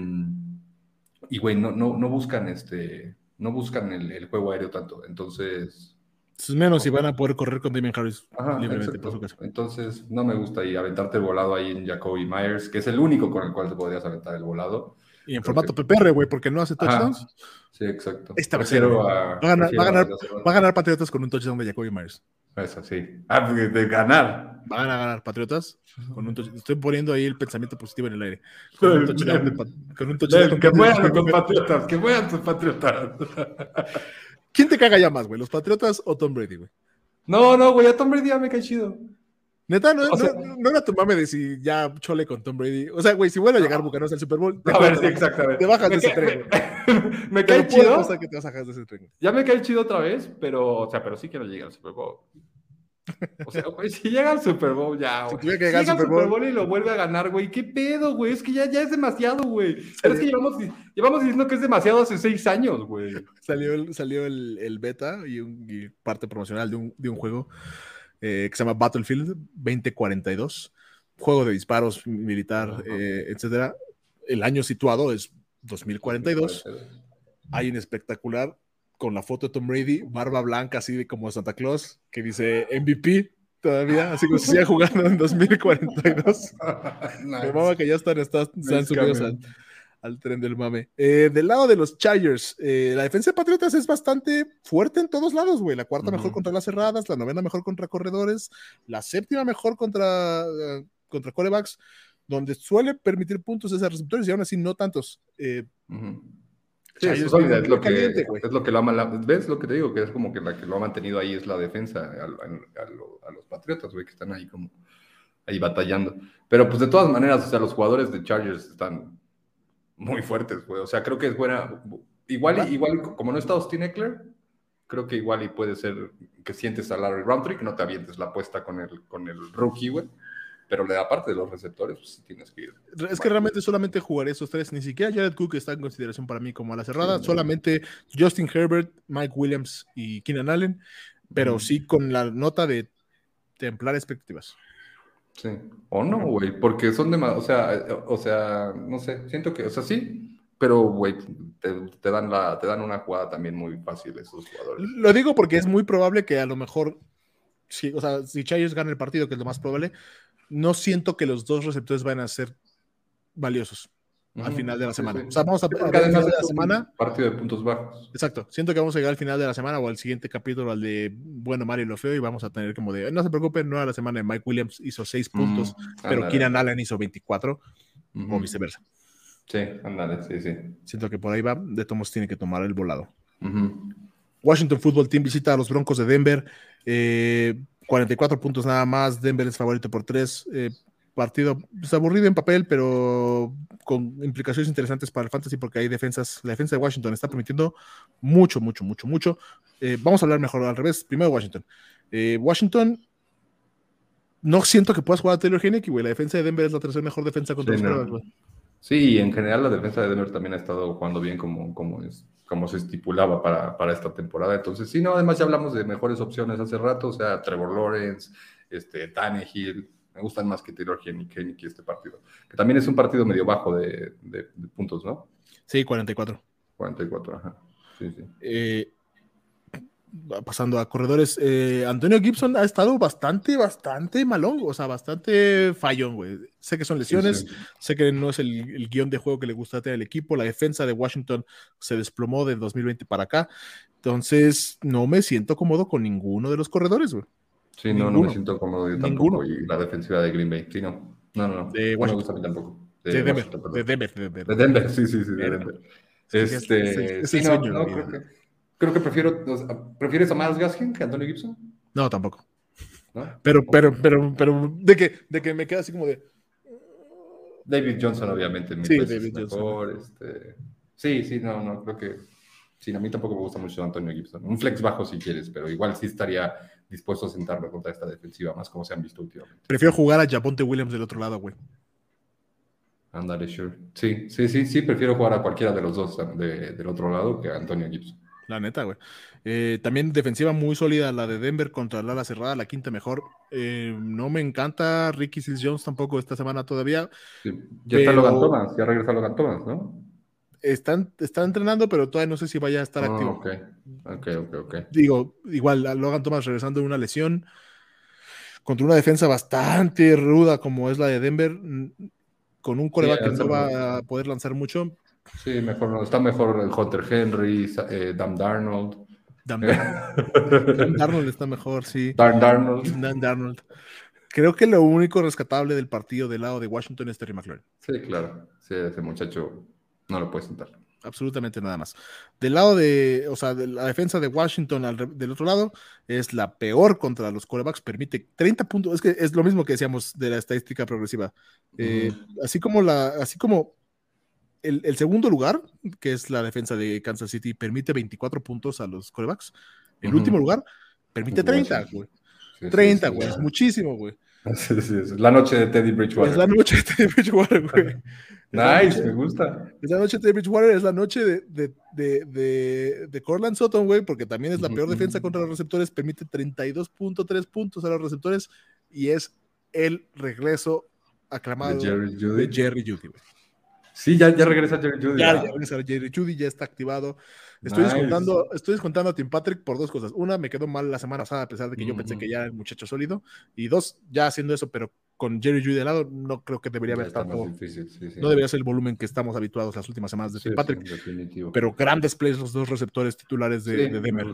B: y güey, no, no, no buscan este, no buscan el, juego aéreo tanto. Entonces.
A: Es menos si van a poder correr con Damien Harris libremente
B: por su casa. Entonces, no me gusta y aventarte el volado ahí en Jacoby Myers, que es el único con el cual te podrías aventar el volado.
A: Y en formato PPR, güey, porque no hace touchdowns.
B: sí, exacto.
A: Esta vez va, a ganar, va, a ganar, Patriotas con un touchdown de Jacoby Myers.
B: Eso sí. Ah, de, ganar.
A: Van a ganar Patriotas con un. Estoy poniendo ahí el pensamiento positivo en el aire. Con un
B: touchdown. que mueran los Patriotas, que mueran tus Patriotas.
A: ¿Quién te caga ya más, güey? ¿Los Patriotas o Tom Brady, güey?
B: No, no, güey, a Tom Brady ya me cae chido.
A: Neta, no, no, era tu mame de si ya chole con Tom Brady. O sea, güey, si vuelve a llegar Bucanos al Super Bowl.
B: A ver, sí, exactamente.
A: Te bajas de ese tren.
B: Me, cae chido.
A: Que te bajas de ese tren.
B: Ya me cae chido otra vez, pero, o sea, pero sí quiero llegar al Super Bowl. O sea, güey, si llega al Super Bowl ya, güey. Si, llega al Super Bowl. y lo vuelve a ganar, güey, ¿qué pedo, güey? Es que ya, ya es demasiado, güey. Pero es que llevamos, llevamos diciendo que es demasiado hace seis años, güey.
A: Salió, el, salió el, el beta y, un, y parte promocional de un, de un juego eh, que se llama Battlefield 2042, juego de disparos militar, eh, etcétera. El año situado es 2042. Hay un espectacular con la foto de Tom Brady, barba blanca, así de como Santa Claus, que dice MVP todavía, así como si sigue jugando en 2042. nice. que ya están, están, subidos al, al tren del mame. Eh, del lado de los Chargers, eh, la defensa de Patriotas es bastante fuerte en todos lados, güey. La cuarta mejor contra las cerradas, la novena mejor contra corredores, la séptima mejor contra, uh, contra corebacks, donde suele permitir puntos a esos receptores y aún así no tantos. Eh,
B: Sí, es, lo que, es lo que lo ama, ¿ves lo que te digo? Que es como que la que lo ha mantenido ahí es la defensa a, a los Patriotas, güey, que están ahí como ahí batallando. Pero pues de todas maneras, o sea, los jugadores de Chargers están muy fuertes, güey. O sea, creo que es buena. Igual, igual como no está Austin Eckler, creo que igual y puede ser que sientes a Larry Roundtree, que no te avientes la apuesta con el, con el rookie, güey. Pero le da parte de los receptores, pues sí tienes que ir.
A: Es que realmente solamente jugaré esos tres. Ni siquiera Jared Cook está en consideración para mí como a la cerrada. solamente Justin Herbert, Mike Williams y Keenan Allen. Pero sí con la nota de templar expectativas.
B: Sí. O no, güey, porque son demasiado, o sea, eh, o sea, no sé, siento que, o sea, sí, pero, güey, te, dan la, te dan una jugada también muy fácil esos jugadores.
A: Lo digo porque es muy probable que a lo mejor, si, o sea, si Chayos gana el partido, que es lo más probable, no siento que los dos receptores van a ser valiosos al final de la semana. O sea, vamos a, ver final de la semana.
B: Partido de puntos bajos.
A: Exacto. Siento que vamos a llegar al final de la semana o al siguiente capítulo, al de bueno, Mario y lo feo, y vamos a tener como de, no se preocupen, no a la semana de Mike Williams hizo seis puntos, pero Keenan Allen hizo 24, o viceversa.
B: Sí, ándale, sí, sí.
A: Siento que por ahí va, de Tomos tiene que tomar el volado. Washington Football Team visita a los Broncos de Denver. 44 eh, puntos nada más. Denver es favorito por 3 partido pues, aburrido en papel, pero con implicaciones interesantes para el fantasy porque hay defensas, la defensa de Washington está permitiendo mucho, mucho, mucho, mucho. Eh, vamos a hablar mejor al revés. Primero Washington. Eh, Washington, no siento que puedas jugar a Taylor Heineke, güey. La defensa de Denver es la tercera mejor defensa contra
B: sí,
A: los
B: Sí, en general la defensa de Denver también ha estado jugando bien como, como, es, como se estipulaba para, para esta temporada. Entonces, sí, no, además ya hablamos de mejores opciones hace rato, o sea, Trevor Lawrence, este, Tannehill, me gustan más que Taylor Hennick este partido. Que también es un partido medio bajo de, puntos, ¿no?
A: Sí, 44.
B: 44, ajá. Sí, sí.
A: Eh, pasando a corredores, eh, Antonio Gibson ha estado bastante, bastante malón, o sea, bastante fallón, güey. Sé que son lesiones, sé que no es el, guion de juego que le gusta tener al equipo, la defensa de Washington se desplomó de 2020 para acá, entonces no me siento cómodo con ninguno de los corredores, güey.
B: Sí, no, no me siento cómodo yo tampoco, y la defensiva de Green Bay, sí, no, no, no,
A: de
B: no me gusta a mí tampoco.
A: De, Denver, de, Denver,
B: de Denver, sí, sí, sí, de Denver. Este, sí, no, no, creo que Creo que prefiero. ¿Prefieres a Miles Gaskin que a Antonio Gibson?
A: No, tampoco. Pero, pero, pero, pero, de que, de que me queda así como de.
B: David Johnson, obviamente. sí, David Johnson. Este... Sí, sí, no, no, creo que. Sí, a mí tampoco me gusta mucho Antonio Gibson. Un flex bajo si quieres, pero igual sí estaría dispuesto a sentarme contra esta defensiva, más como se han visto últimamente.
A: Prefiero jugar a Japonte Williams del otro lado, güey.
B: Ándale, sure. Sí, sí, sí, sí, prefiero jugar a cualquiera de los dos del otro lado que a Antonio Gibson.
A: La neta, güey. Eh, también defensiva muy sólida la de Denver contra la ala cerrada, la quinta mejor. Eh, no me encanta Ricky Sis Jones tampoco esta semana todavía.
B: Ya está Logan Thomas, ya regresa Logan Thomas, ¿no?
A: Están, está entrenando, pero todavía no sé si vaya a estar ah, activo.
B: Ok, ok, ok, ok.
A: Digo, igual Logan Thomas regresando de una lesión contra una defensa bastante ruda como es la de Denver, con un coreback que no va a poder lanzar mucho
B: Sí, mejor, está mejor el Hunter Henry, eh, Dan Darnold.
A: Dan, Darnold está mejor, sí.
B: Dan Darnold.
A: Dan Darnold. Creo que lo único rescatable del partido del lado de Washington es Terry McLaurin.
B: Sí, claro. Sí, ese muchacho no lo puede sentar.
A: Absolutamente nada más. Del lado de, o sea, de la defensa de Washington del otro lado es la peor contra los corebacks, permite 30 puntos, es que es lo mismo que decíamos de la estadística progresiva. Eh, así como la, así como el, segundo lugar, que es la defensa de Kansas City, permite 24 puntos a los corebacks. El último lugar permite 30, güey. 30, güey. es muchísimo, güey.
B: Es la noche de Teddy Bridgewater.
A: Es la noche de Teddy Bridgewater, güey.
B: nice, me gusta.
A: Es la noche de Teddy Bridgewater, es la noche de, de, de, de, Corland Sutton, güey, porque también es la peor defensa contra los receptores. Permite 32.3 puntos a los receptores y es el regreso aclamado de Jerry Judy, güey.
B: Sí, ya, ya regresa Jerry Judy.
A: Ya, ya regresa Jerry Judy, ya está activado. Estoy, descontando, estoy descontando a Tim Patrick por dos cosas. Una, me quedó mal la semana pasada, a pesar de que yo pensé que ya era el muchacho sólido. Y dos, ya haciendo eso, pero con Jerry Judy de lado, no creo que debería haber estado. No debería ser el volumen que estamos habituados las últimas semanas de Tim Patrick. pero grandes plays los dos receptores titulares de, de Denver.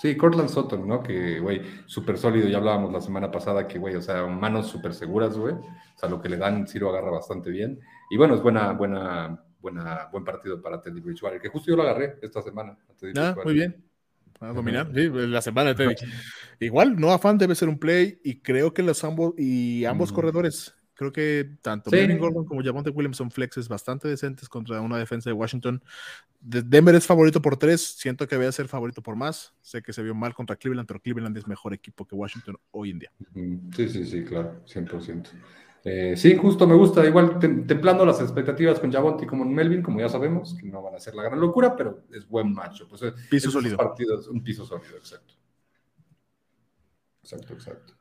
B: Sí, Cortland Sutton, ¿no? Que, güey, súper sólido. Ya hablábamos la semana pasada que, güey, o sea, manos súper seguras, güey. O sea, lo que le dan, sí lo agarra bastante bien. Y bueno, es buena, buena, buena, buen partido para Teddy Bridgewater, que justo yo lo agarré esta semana.
A: ah, muy bien. A dominar, sí, la semana de Teddy. Igual, no afán debe ser un play y creo que los ambos y ambos corredores, creo que tanto sí. Gordon como Javonte Williams son flexes bastante decentes contra una defensa de Washington. Denver es favorito por tres, siento que voy a ser favorito por más. Sé que se vio mal contra Cleveland, pero Cleveland es mejor equipo que Washington hoy en día.
B: Sí, sí, sí, claro, 100%. Eh, sí, justo me gusta, igual templando las expectativas con Javonte y como Melvin, como ya sabemos, que no van a ser la gran locura, pero es buen macho. Pues,
A: piso sólido.
B: Partidos, un piso sólido, exacto. Exacto, exacto.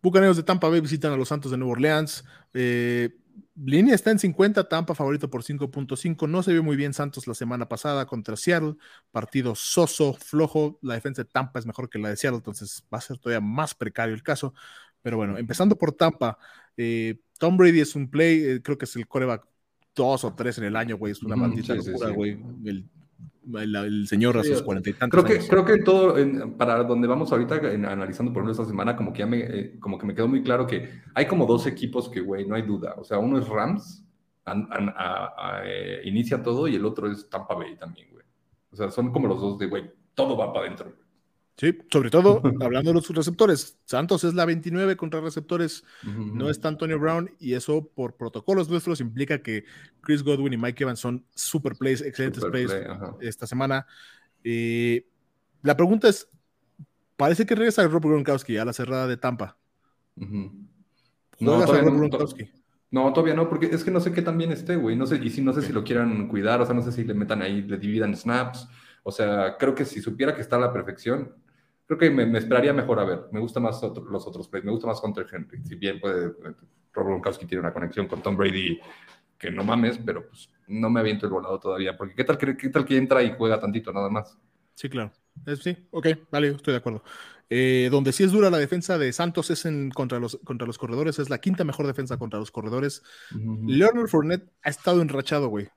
A: Bucaneros de Tampa Bay visitan a los Santos de Nueva Orleans. Eh, línea está en 50, Tampa favorito por 5.5. No se vio muy bien Santos la semana pasada contra Seattle. Partido soso, flojo. La defensa de Tampa es mejor que la de Seattle, entonces va a ser todavía más precario el caso. Pero bueno, empezando por Tampa, eh, Tom Brady es un play, eh, creo que es el coreback dos o tres en el año, güey, es una maldita locura, güey. El, señor a sus cuarenta y tantos
B: creo que, Creo que todo, para donde vamos ahorita analizando por ejemplo esta semana, como que ya me, eh, como que me quedó muy claro que hay como dos equipos que, güey, no hay duda. O sea, uno es Rams, inicia todo, y el otro es Tampa Bay también, güey. O sea, son como los dos de, güey, todo va para adentro.
A: Sí, sobre todo hablando de los receptores. Santos es la 29 contra receptores, no está Antonio Brown, y eso por protocolos nuestros implica que Chris Godwin y Mike Evans son super plays, excelentes plays esta semana. Eh, la pregunta es: parece que regresa Rob Gronkowski a la cerrada de Tampa.
B: no, todavía no, no, todavía no, porque es que no sé qué también esté, güey. No sé, y si no sé si lo quieran cuidar, o sea, no sé si le metan ahí, le dividan snaps. O sea, creo que si supiera que está a la perfección, creo que me, esperaría mejor a ver. Me gusta más los otros plays. Me gusta más Hunter Henry. Si bien puede, Rob Gronkowski tiene una conexión con Tom Brady que no mames, pero pues no me aviento el volado todavía. Porque ¿qué tal, qué tal que entra y juega tantito nada más?
A: Sí, claro. sí, ok, vale, estoy de acuerdo. Eh, donde sí es dura la defensa de Santos es en, contra, los, contra los corredores, es la quinta mejor defensa contra los corredores. Leonard Fournette ha estado enrachado, güey.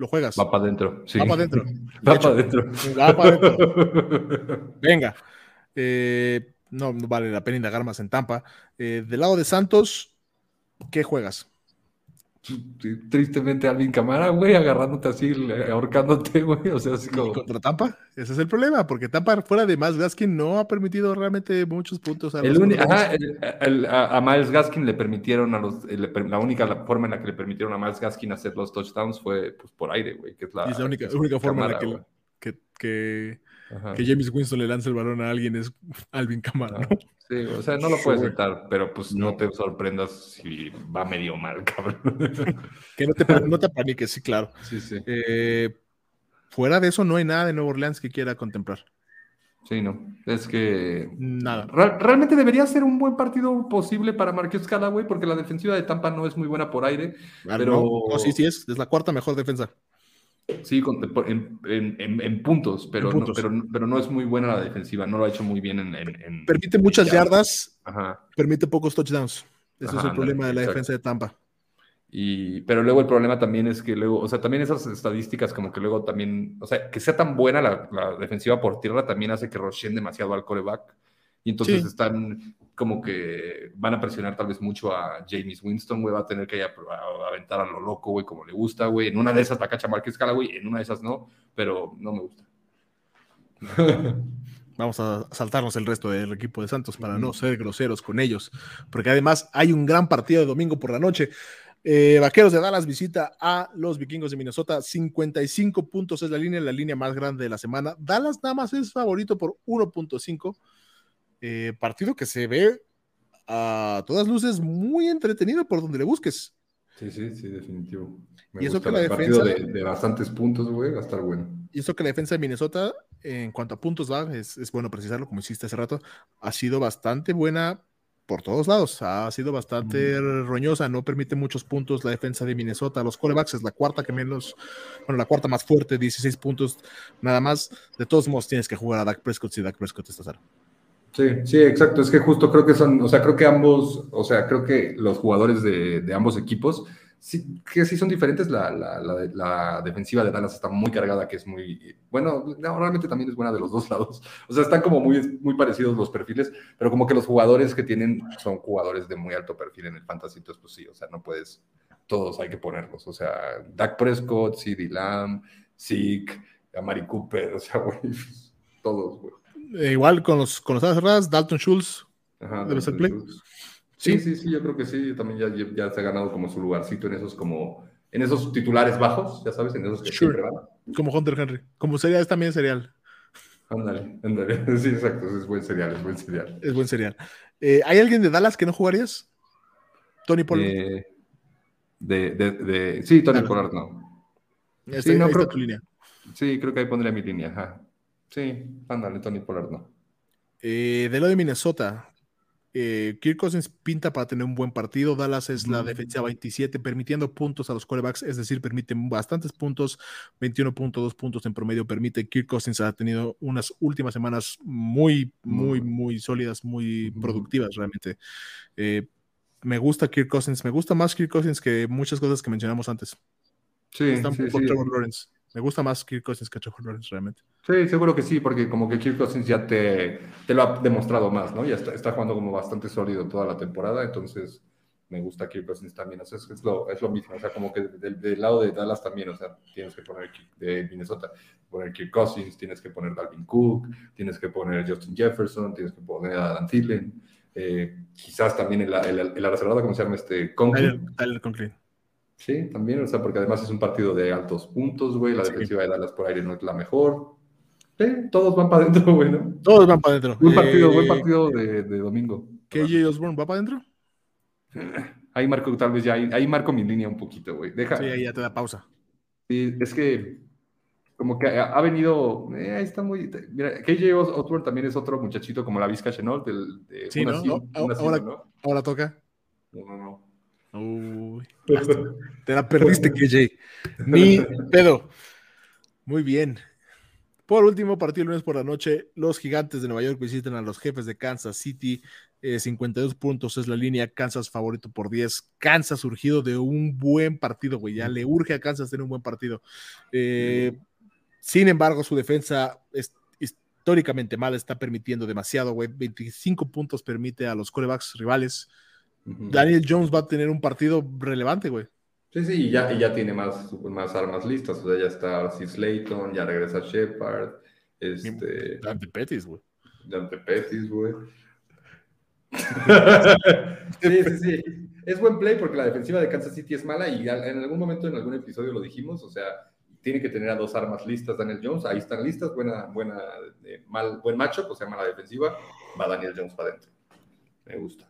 A: Lo juegas.
B: Va para adentro.
A: Va para adentro.
B: Va para adentro.
A: Va para adentro. Venga. Eh, no, vale la pena indagar más en Tampa. Eh, del lado de Santos, ¿qué juegas?
B: Tristemente Alvin Camara, güey, agarrándote así, ahorcándote, güey. O sea, así como.
A: contra Tampa? Ese es el problema, porque Tampa, fuera de Miles Gaskin, no ha permitido realmente muchos puntos
B: a los Ajá, a, Miles Gaskin le permitieron a los. la única forma en la que le permitieron a Miles Gaskin hacer los touchdowns fue pues, por aire, güey. Que es la,
A: única, forma en la que, que, que, James Winston le lance el balón a alguien es Alvin Camara, ¿no?
B: Sí, o sea, no lo puedes evitar, pero pues no. te sorprendas si va medio mal, cabrón.
A: que no te, no te paniques, sí, claro.
B: Sí, sí.
A: Eh, fuera de eso, no hay nada de Nueva Orleans que quiera contemplar.
B: Sí, no. Es que.
A: Nada.
B: realmente debería ser un buen partido posible para Marquez Callaway, porque la defensiva de Tampa no es muy buena por aire. pero.
A: No, sí, sí, es. Es la cuarta mejor defensa.
B: Sí, en, puntos, pero, No, pero, no es muy buena la defensiva, no lo ha hecho muy bien en...
A: permite muchas yardas, permite pocos touchdowns. Ese es el problema de la defensa de Tampa.
B: Y, pero luego el problema también es que luego, o sea, también esas estadísticas como que luego también, o sea, que sea tan buena la, la defensiva por tierra también hace que rushen demasiado al coreback. Y entonces están como que van a presionar tal vez mucho a James Winston, güey, va a tener que a, aventar a lo loco, güey, como le gusta, güey. En una de esas la cacha Marquez güey, en una de esas no, pero no me gusta.
A: Vamos a saltarnos el resto del equipo de Santos para no ser groseros con ellos, porque además hay un gran partido de domingo por la noche. Eh, Vaqueros de Dallas visita a los vikingos de Minnesota. 55 puntos es la línea, la línea más grande de la semana. Dallas nada más es favorito por 1.5. Eh, partido que se ve a todas luces muy entretenido por donde le busques.
B: Sí, sí, sí, definitivo.
A: y eso que la defensa.
B: De, bastantes puntos, güey, va a estar bueno.
A: Y eso que la defensa de Minnesota, en cuanto a puntos va, es, bueno precisarlo, como hiciste hace rato, ha sido bastante buena por todos lados. Ha sido bastante roñosa, no permite muchos puntos la defensa de Minnesota. Los corebacks es la cuarta que menos, bueno, la cuarta más fuerte, 16 puntos nada más. De todos modos, tienes que jugar a Dak Prescott si Dak Prescott está cero.
B: Sí, sí, exacto. Es que justo creo que son, o sea, creo que ambos, o sea, creo que los jugadores de, ambos equipos, sí, que sí son diferentes. La, la, la, defensiva de Dallas está muy cargada, que es muy, bueno, realmente también es buena de los dos lados. O sea, están como muy, muy parecidos los perfiles, pero como que los jugadores que tienen son jugadores de muy alto perfil en el fantasy, entonces pues sí, o sea, no puedes, todos hay que ponerlos. O sea, Dak Prescott, CD Lamb, Zeke, Amari Cooper, o sea, güey, todos, güey.
A: Eh, igual con los, con las cerradas, Dalton Schultz debe ser play.
B: Sí, sí, sí, yo creo que sí. También ya, ya, se ha ganado como su lugarcito en esos como en esos titulares bajos, ya sabes, en esos que siempre van.
A: Como Hunter Henry. Como sería, es también serial.
B: Ándale, ándale. Sí, exacto, es buen serial, es buen serial.
A: Es buen serial. Eh, ¿Hay alguien de Dallas que no jugarías? Tony Pollard.
B: Eh, de, de, de, sí, Tony Pollard no.
A: sí, no creo, tu línea.
B: Sí, creo que ahí pondría mi línea. Ajá. Sí, ándale, Tony Pollard no.
A: Eh, de lo de Minnesota, eh, Kirk Cousins pinta para tener un buen partido. Dallas es la defensa 27, permitiendo puntos a los quarterbacks, es decir, permite bastantes puntos, 21.2 puntos en promedio permite. Kirk Cousins ha tenido unas últimas semanas muy, muy, muy sólidas, muy productivas realmente. Eh, me gusta Kirk Cousins, me gusta más Kirk Cousins que muchas cosas que mencionamos antes.
B: Sí, sí, sí.
A: Lawrence. Me gusta más Kirk Cousins que Trevor Lawrence realmente.
B: Sí, seguro que sí, porque como que Kirk Cousins ya te, te lo ha demostrado más, ¿no? Ya está, está, jugando como bastante sólido toda la temporada, entonces me gusta Kirk Cousins también. O sea, es, lo, es lo mismo, o sea, como que del, lado de Dallas también, o sea, tienes que poner de Minnesota, poner Kirk Cousins, tienes que poner Dalvin Cook, tienes que poner Justin Jefferson, tienes que poner a Dan Thielen, eh, quizás también la, en la, reservada, ¿cómo se llama este?
A: Conklin. Tyler Conklin.
B: Sí, también, o sea, porque además es un partido de altos puntos, güey, la defensiva de Dallas por aire no es la mejor. Sí, todos van para adentro, güey, ¿no?
A: Todos van para adentro.
B: Buen partido, buen eh, partido de, de domingo.
A: KJ Osborne va para adentro.
B: Ahí marco, tal vez ya, ahí, marco mi línea un poquito, güey. Deja.
A: Sí, ahí ya te da pausa.
B: Sí, es que como que ha, venido, eh, ahí está muy, mira, KJ Osborne también es otro muchachito como la Vizca Chenol, del,
A: de sí, ¿no? ahora, ahora toca.
B: No, no, no.
A: Uy, te la perdiste, KJ. Ni pedo. Muy bien. Por último, partido el lunes por la noche, los gigantes de Nueva York visitan a los jefes de Kansas City. 52 eh, puntos es la línea. Kansas favorito por 10. Kansas surgido de un buen partido, güey. Ya le urge a Kansas tener un buen partido. Eh, sin embargo, su defensa es históricamente mala, está permitiendo demasiado, güey. 25 puntos permite a los corebacks rivales. Daniel Jones va a tener un partido relevante, güey.
B: Sí, sí, y ya, y ya tiene más, más armas listas. O sea, ya está Arcy Slayton, ya regresa Shepard. Este...
A: Dante Pettis, güey.
B: Dante Pettis, güey. sí, sí, sí. Es buen play porque la defensiva de Kansas City es mala y en algún momento, en algún episodio lo dijimos. O sea, tiene que tener a dos armas listas Daniel Jones. Ahí están listas. Buena, buena, eh, mal, buen macho, o sea, mala defensiva. Va Daniel Jones para adentro. Me gusta.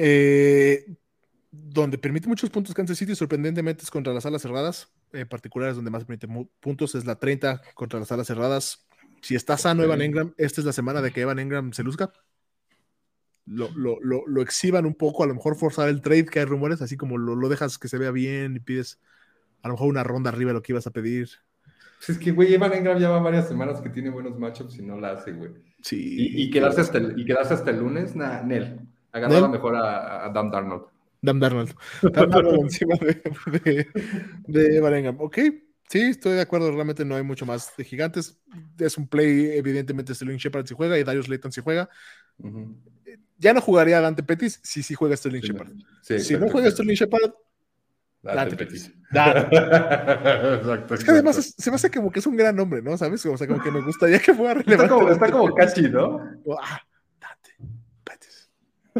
A: Eh, donde permite muchos puntos Kansas City, sorprendentemente es contra las alas cerradas, en particular es donde más permite puntos, es la 30 contra las alas cerradas. Si está sano Evan Engram, esta es la semana de que Evan Engram se luzca. Lo, lo, exhiban un poco, a lo mejor forzar el trade, que hay rumores, así como lo, dejas que se vea bien y pides a lo mejor una ronda arriba de lo que ibas a pedir.
B: Es que, güey, Evan Engram ya va varias semanas que tiene buenos matchups y no la hace, güey.
A: Sí.
B: Y, quedarse, hasta el, y quedarse hasta el lunes, nah, Nel. Agarraba mejor a, a Dan Darnold.
A: Dan Darnold. Dan Darnold encima de, de, Ok, sí, estoy de acuerdo. Realmente no hay mucho más de gigantes. Es un play, evidentemente, Sterling Shepard si juega y Darius Layton si juega. Ya no jugaría Dante Pettis si sí juega Sterling Shepard. si no juega Sterling Shepard, Dante, Pettis. exacto, es que además se me hace como que es un gran nombre, ¿no? ¿Sabes? O sea, como que me gustaría que fuera relevante.
B: Está como, está como catchy, ¿no?
A: Ah,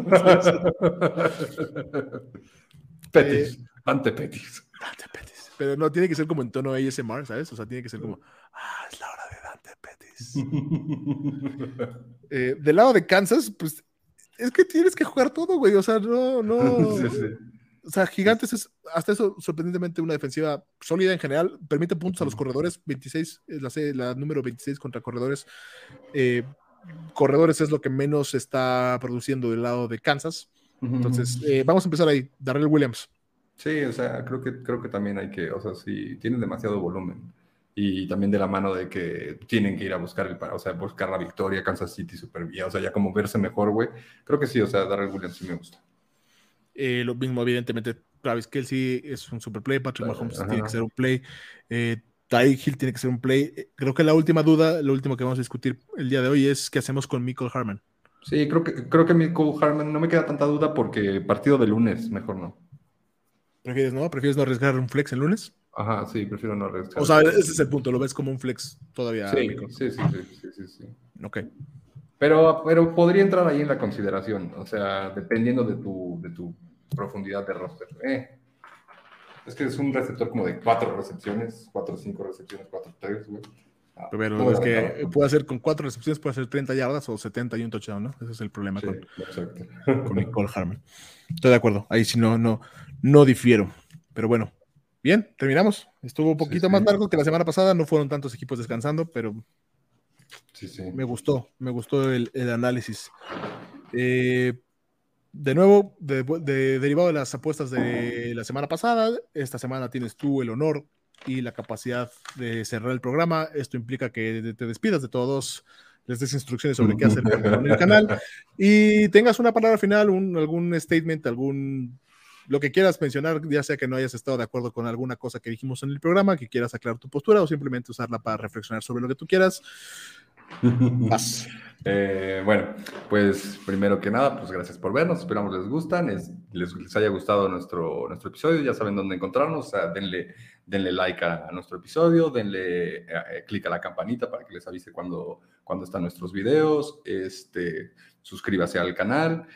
B: Petis, ante Petis.
A: Dante Petis. Pero no tiene que ser como en tono ASMR, ¿sabes? O sea, tiene que ser como, ah, es la hora de Dante Petis. eh, del lado de Kansas, pues es que tienes que jugar todo, güey. O sea, no, no. O sea, Gigantes es hasta eso sorprendentemente una defensiva sólida en general. Permite puntos a los corredores. 26, la, la número 26 contra corredores. Eh, corredores es lo que menos está produciendo del lado de Kansas. Entonces, eh, vamos a empezar ahí. Darrell Williams.
B: Sí, o sea, creo que, creo que también hay que, o sea, si tienen demasiado volumen y también de la mano de que tienen que ir a buscar el, o sea, buscar la victoria, Kansas City super bien, o sea, ya como verse mejor, güey. Creo que sí, o sea, Darrell Williams sí me gusta.
A: Eh, lo mismo, evidentemente, Travis Kelsey es un super play, Patrick Mahomes tiene que ser un play. Eh, Ty Hill tiene que ser un play. Eh, creo que la última duda, lo último que vamos a discutir el día de hoy es qué hacemos con Michael Harman.
B: Sí, creo que, creo que Michael Harman no me queda tanta duda porque partido de lunes, mejor no.
A: ¿Prefieres no? ¿Prefieres no arriesgar un flex el lunes?
B: Ajá, sí, prefiero no arriesgar.
A: O sea, ese es el punto, lo ves como un flex todavía.
B: Sí, sí, sí, sí, sí, sí,
A: Ok.
B: Pero, pero podría entrar ahí en la consideración, o sea, dependiendo de tu, de tu profundidad de roster. Eh, es que es un receptor como de cuatro recepciones, cuatro o cinco recepciones, cuatro tres, güey.
A: Ah, Pero es que puede hacer con cuatro recepciones, puede hacer 30 yardas o 70 y un touchdown, ¿no? Ese es el problema con, con, Nicole Harman. Estoy de acuerdo. Ahí sí no, no, no difiero. Pero bueno, bien, terminamos. Estuvo un poquito más largo que la semana pasada. No fueron tantos equipos descansando, pero me gustó, me gustó el, el análisis. Eh, de nuevo, de, derivado de las apuestas de la semana pasada, esta semana tienes tú el honor y la capacidad de cerrar el programa. Esto implica que te despidas de todos, les des instrucciones sobre qué hacer con el canal y tengas una palabra final, un, algún statement, algún lo que quieras mencionar, ya sea que no hayas estado de acuerdo con alguna cosa que dijimos en el programa, que quieras aclarar tu postura o simplemente usarla para reflexionar sobre lo que tú quieras.
B: Vas. Eh, bueno, pues primero que nada, pues gracias por vernos, esperamos les gustan, les, les, haya gustado nuestro, nuestro episodio, ya saben dónde encontrarnos, o sea, denle, denle like a, nuestro episodio, denle eh, eh, clic a la campanita para que les avise cuando, cuando están nuestros videos, este, suscríbase al canal,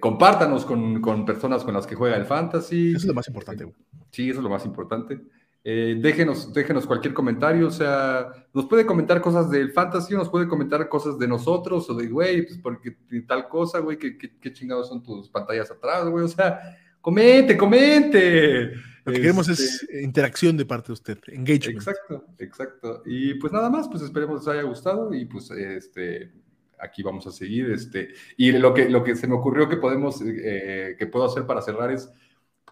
B: compártanos con, con, personas con las que juega el fantasy.
A: Eso es lo más importante.
B: Sí, eso es lo más importante. Eh, déjenos, déjenos cualquier comentario, o sea, nos puede comentar cosas del fantasy, nos puede comentar cosas de nosotros, o de, güey, pues porque tal cosa, güey, ¿qué, qué, chingados son tus pantallas atrás, güey, o sea, comente, comente.
A: Lo que queremos es este interacción de parte de usted, engagement.
B: Exacto, exacto. Y pues nada más, pues esperemos les haya gustado y pues este aquí vamos a seguir. Este, y lo que, lo que se me ocurrió que podemos, eh, que puedo hacer para cerrar es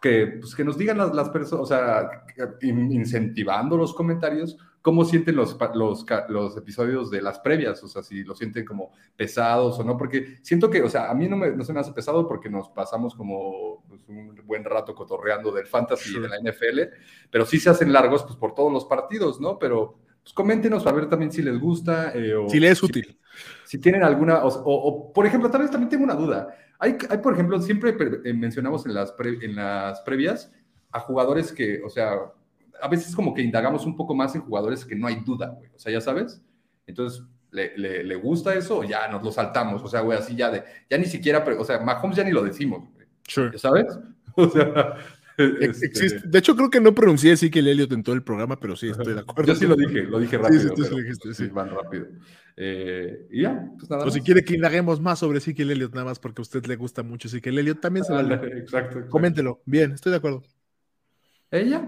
B: que, pues, que nos digan las, las personas, o sea, incentivando los comentarios, cómo sienten los, los, los episodios de las previas, o sea, si lo sienten como pesados o no, porque siento que, o sea, a mí no, me, no se me hace pesado porque nos pasamos como pues, un buen rato cotorreando del fantasy y de la NFL, pero sí se hacen largos pues por todos los partidos, ¿no? Pero pues coméntenos a ver también si les gusta. Eh, o
A: si les es útil.
B: Si, tienen alguna, o, por ejemplo, tal vez también tengo una duda. Hay, hay por ejemplo, siempre eh, mencionamos en las, en las previas a jugadores que, o sea, a veces como que indagamos un poco más en jugadores que no hay duda, güey. O sea, ya sabes. Entonces, ¿le, le, gusta eso o ya nos lo saltamos? O sea, güey, así ya de, ya ni siquiera, o sea, Mahomes ya ni lo decimos, güey. Sure. ¿Sabes? O sea,
A: este, de hecho, creo que no pronuncié así que el Elliot en todo el programa, pero sí, estoy de acuerdo.
B: Yo sí lo dije, lo dije rápido. Sí, sí, sí, dijiste, sí. Van rápido. Eh, y ya, pues nada.
A: O si quiere que indaguemos más sobre sí que el Elliot, nada más porque a usted le gusta mucho, sí que el Elliot también se vale. Exacto, Coméntelo. Bien, estoy de acuerdo.
B: ¿Ella?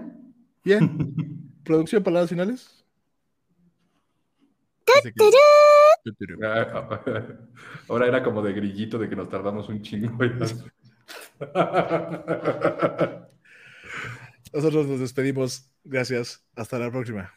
A: Bien. ¿Producción, palabras finales?
B: Ahora era como de grillito de que nos tardamos un chingo.
A: Nosotros nos despedimos. Gracias. Hasta la próxima.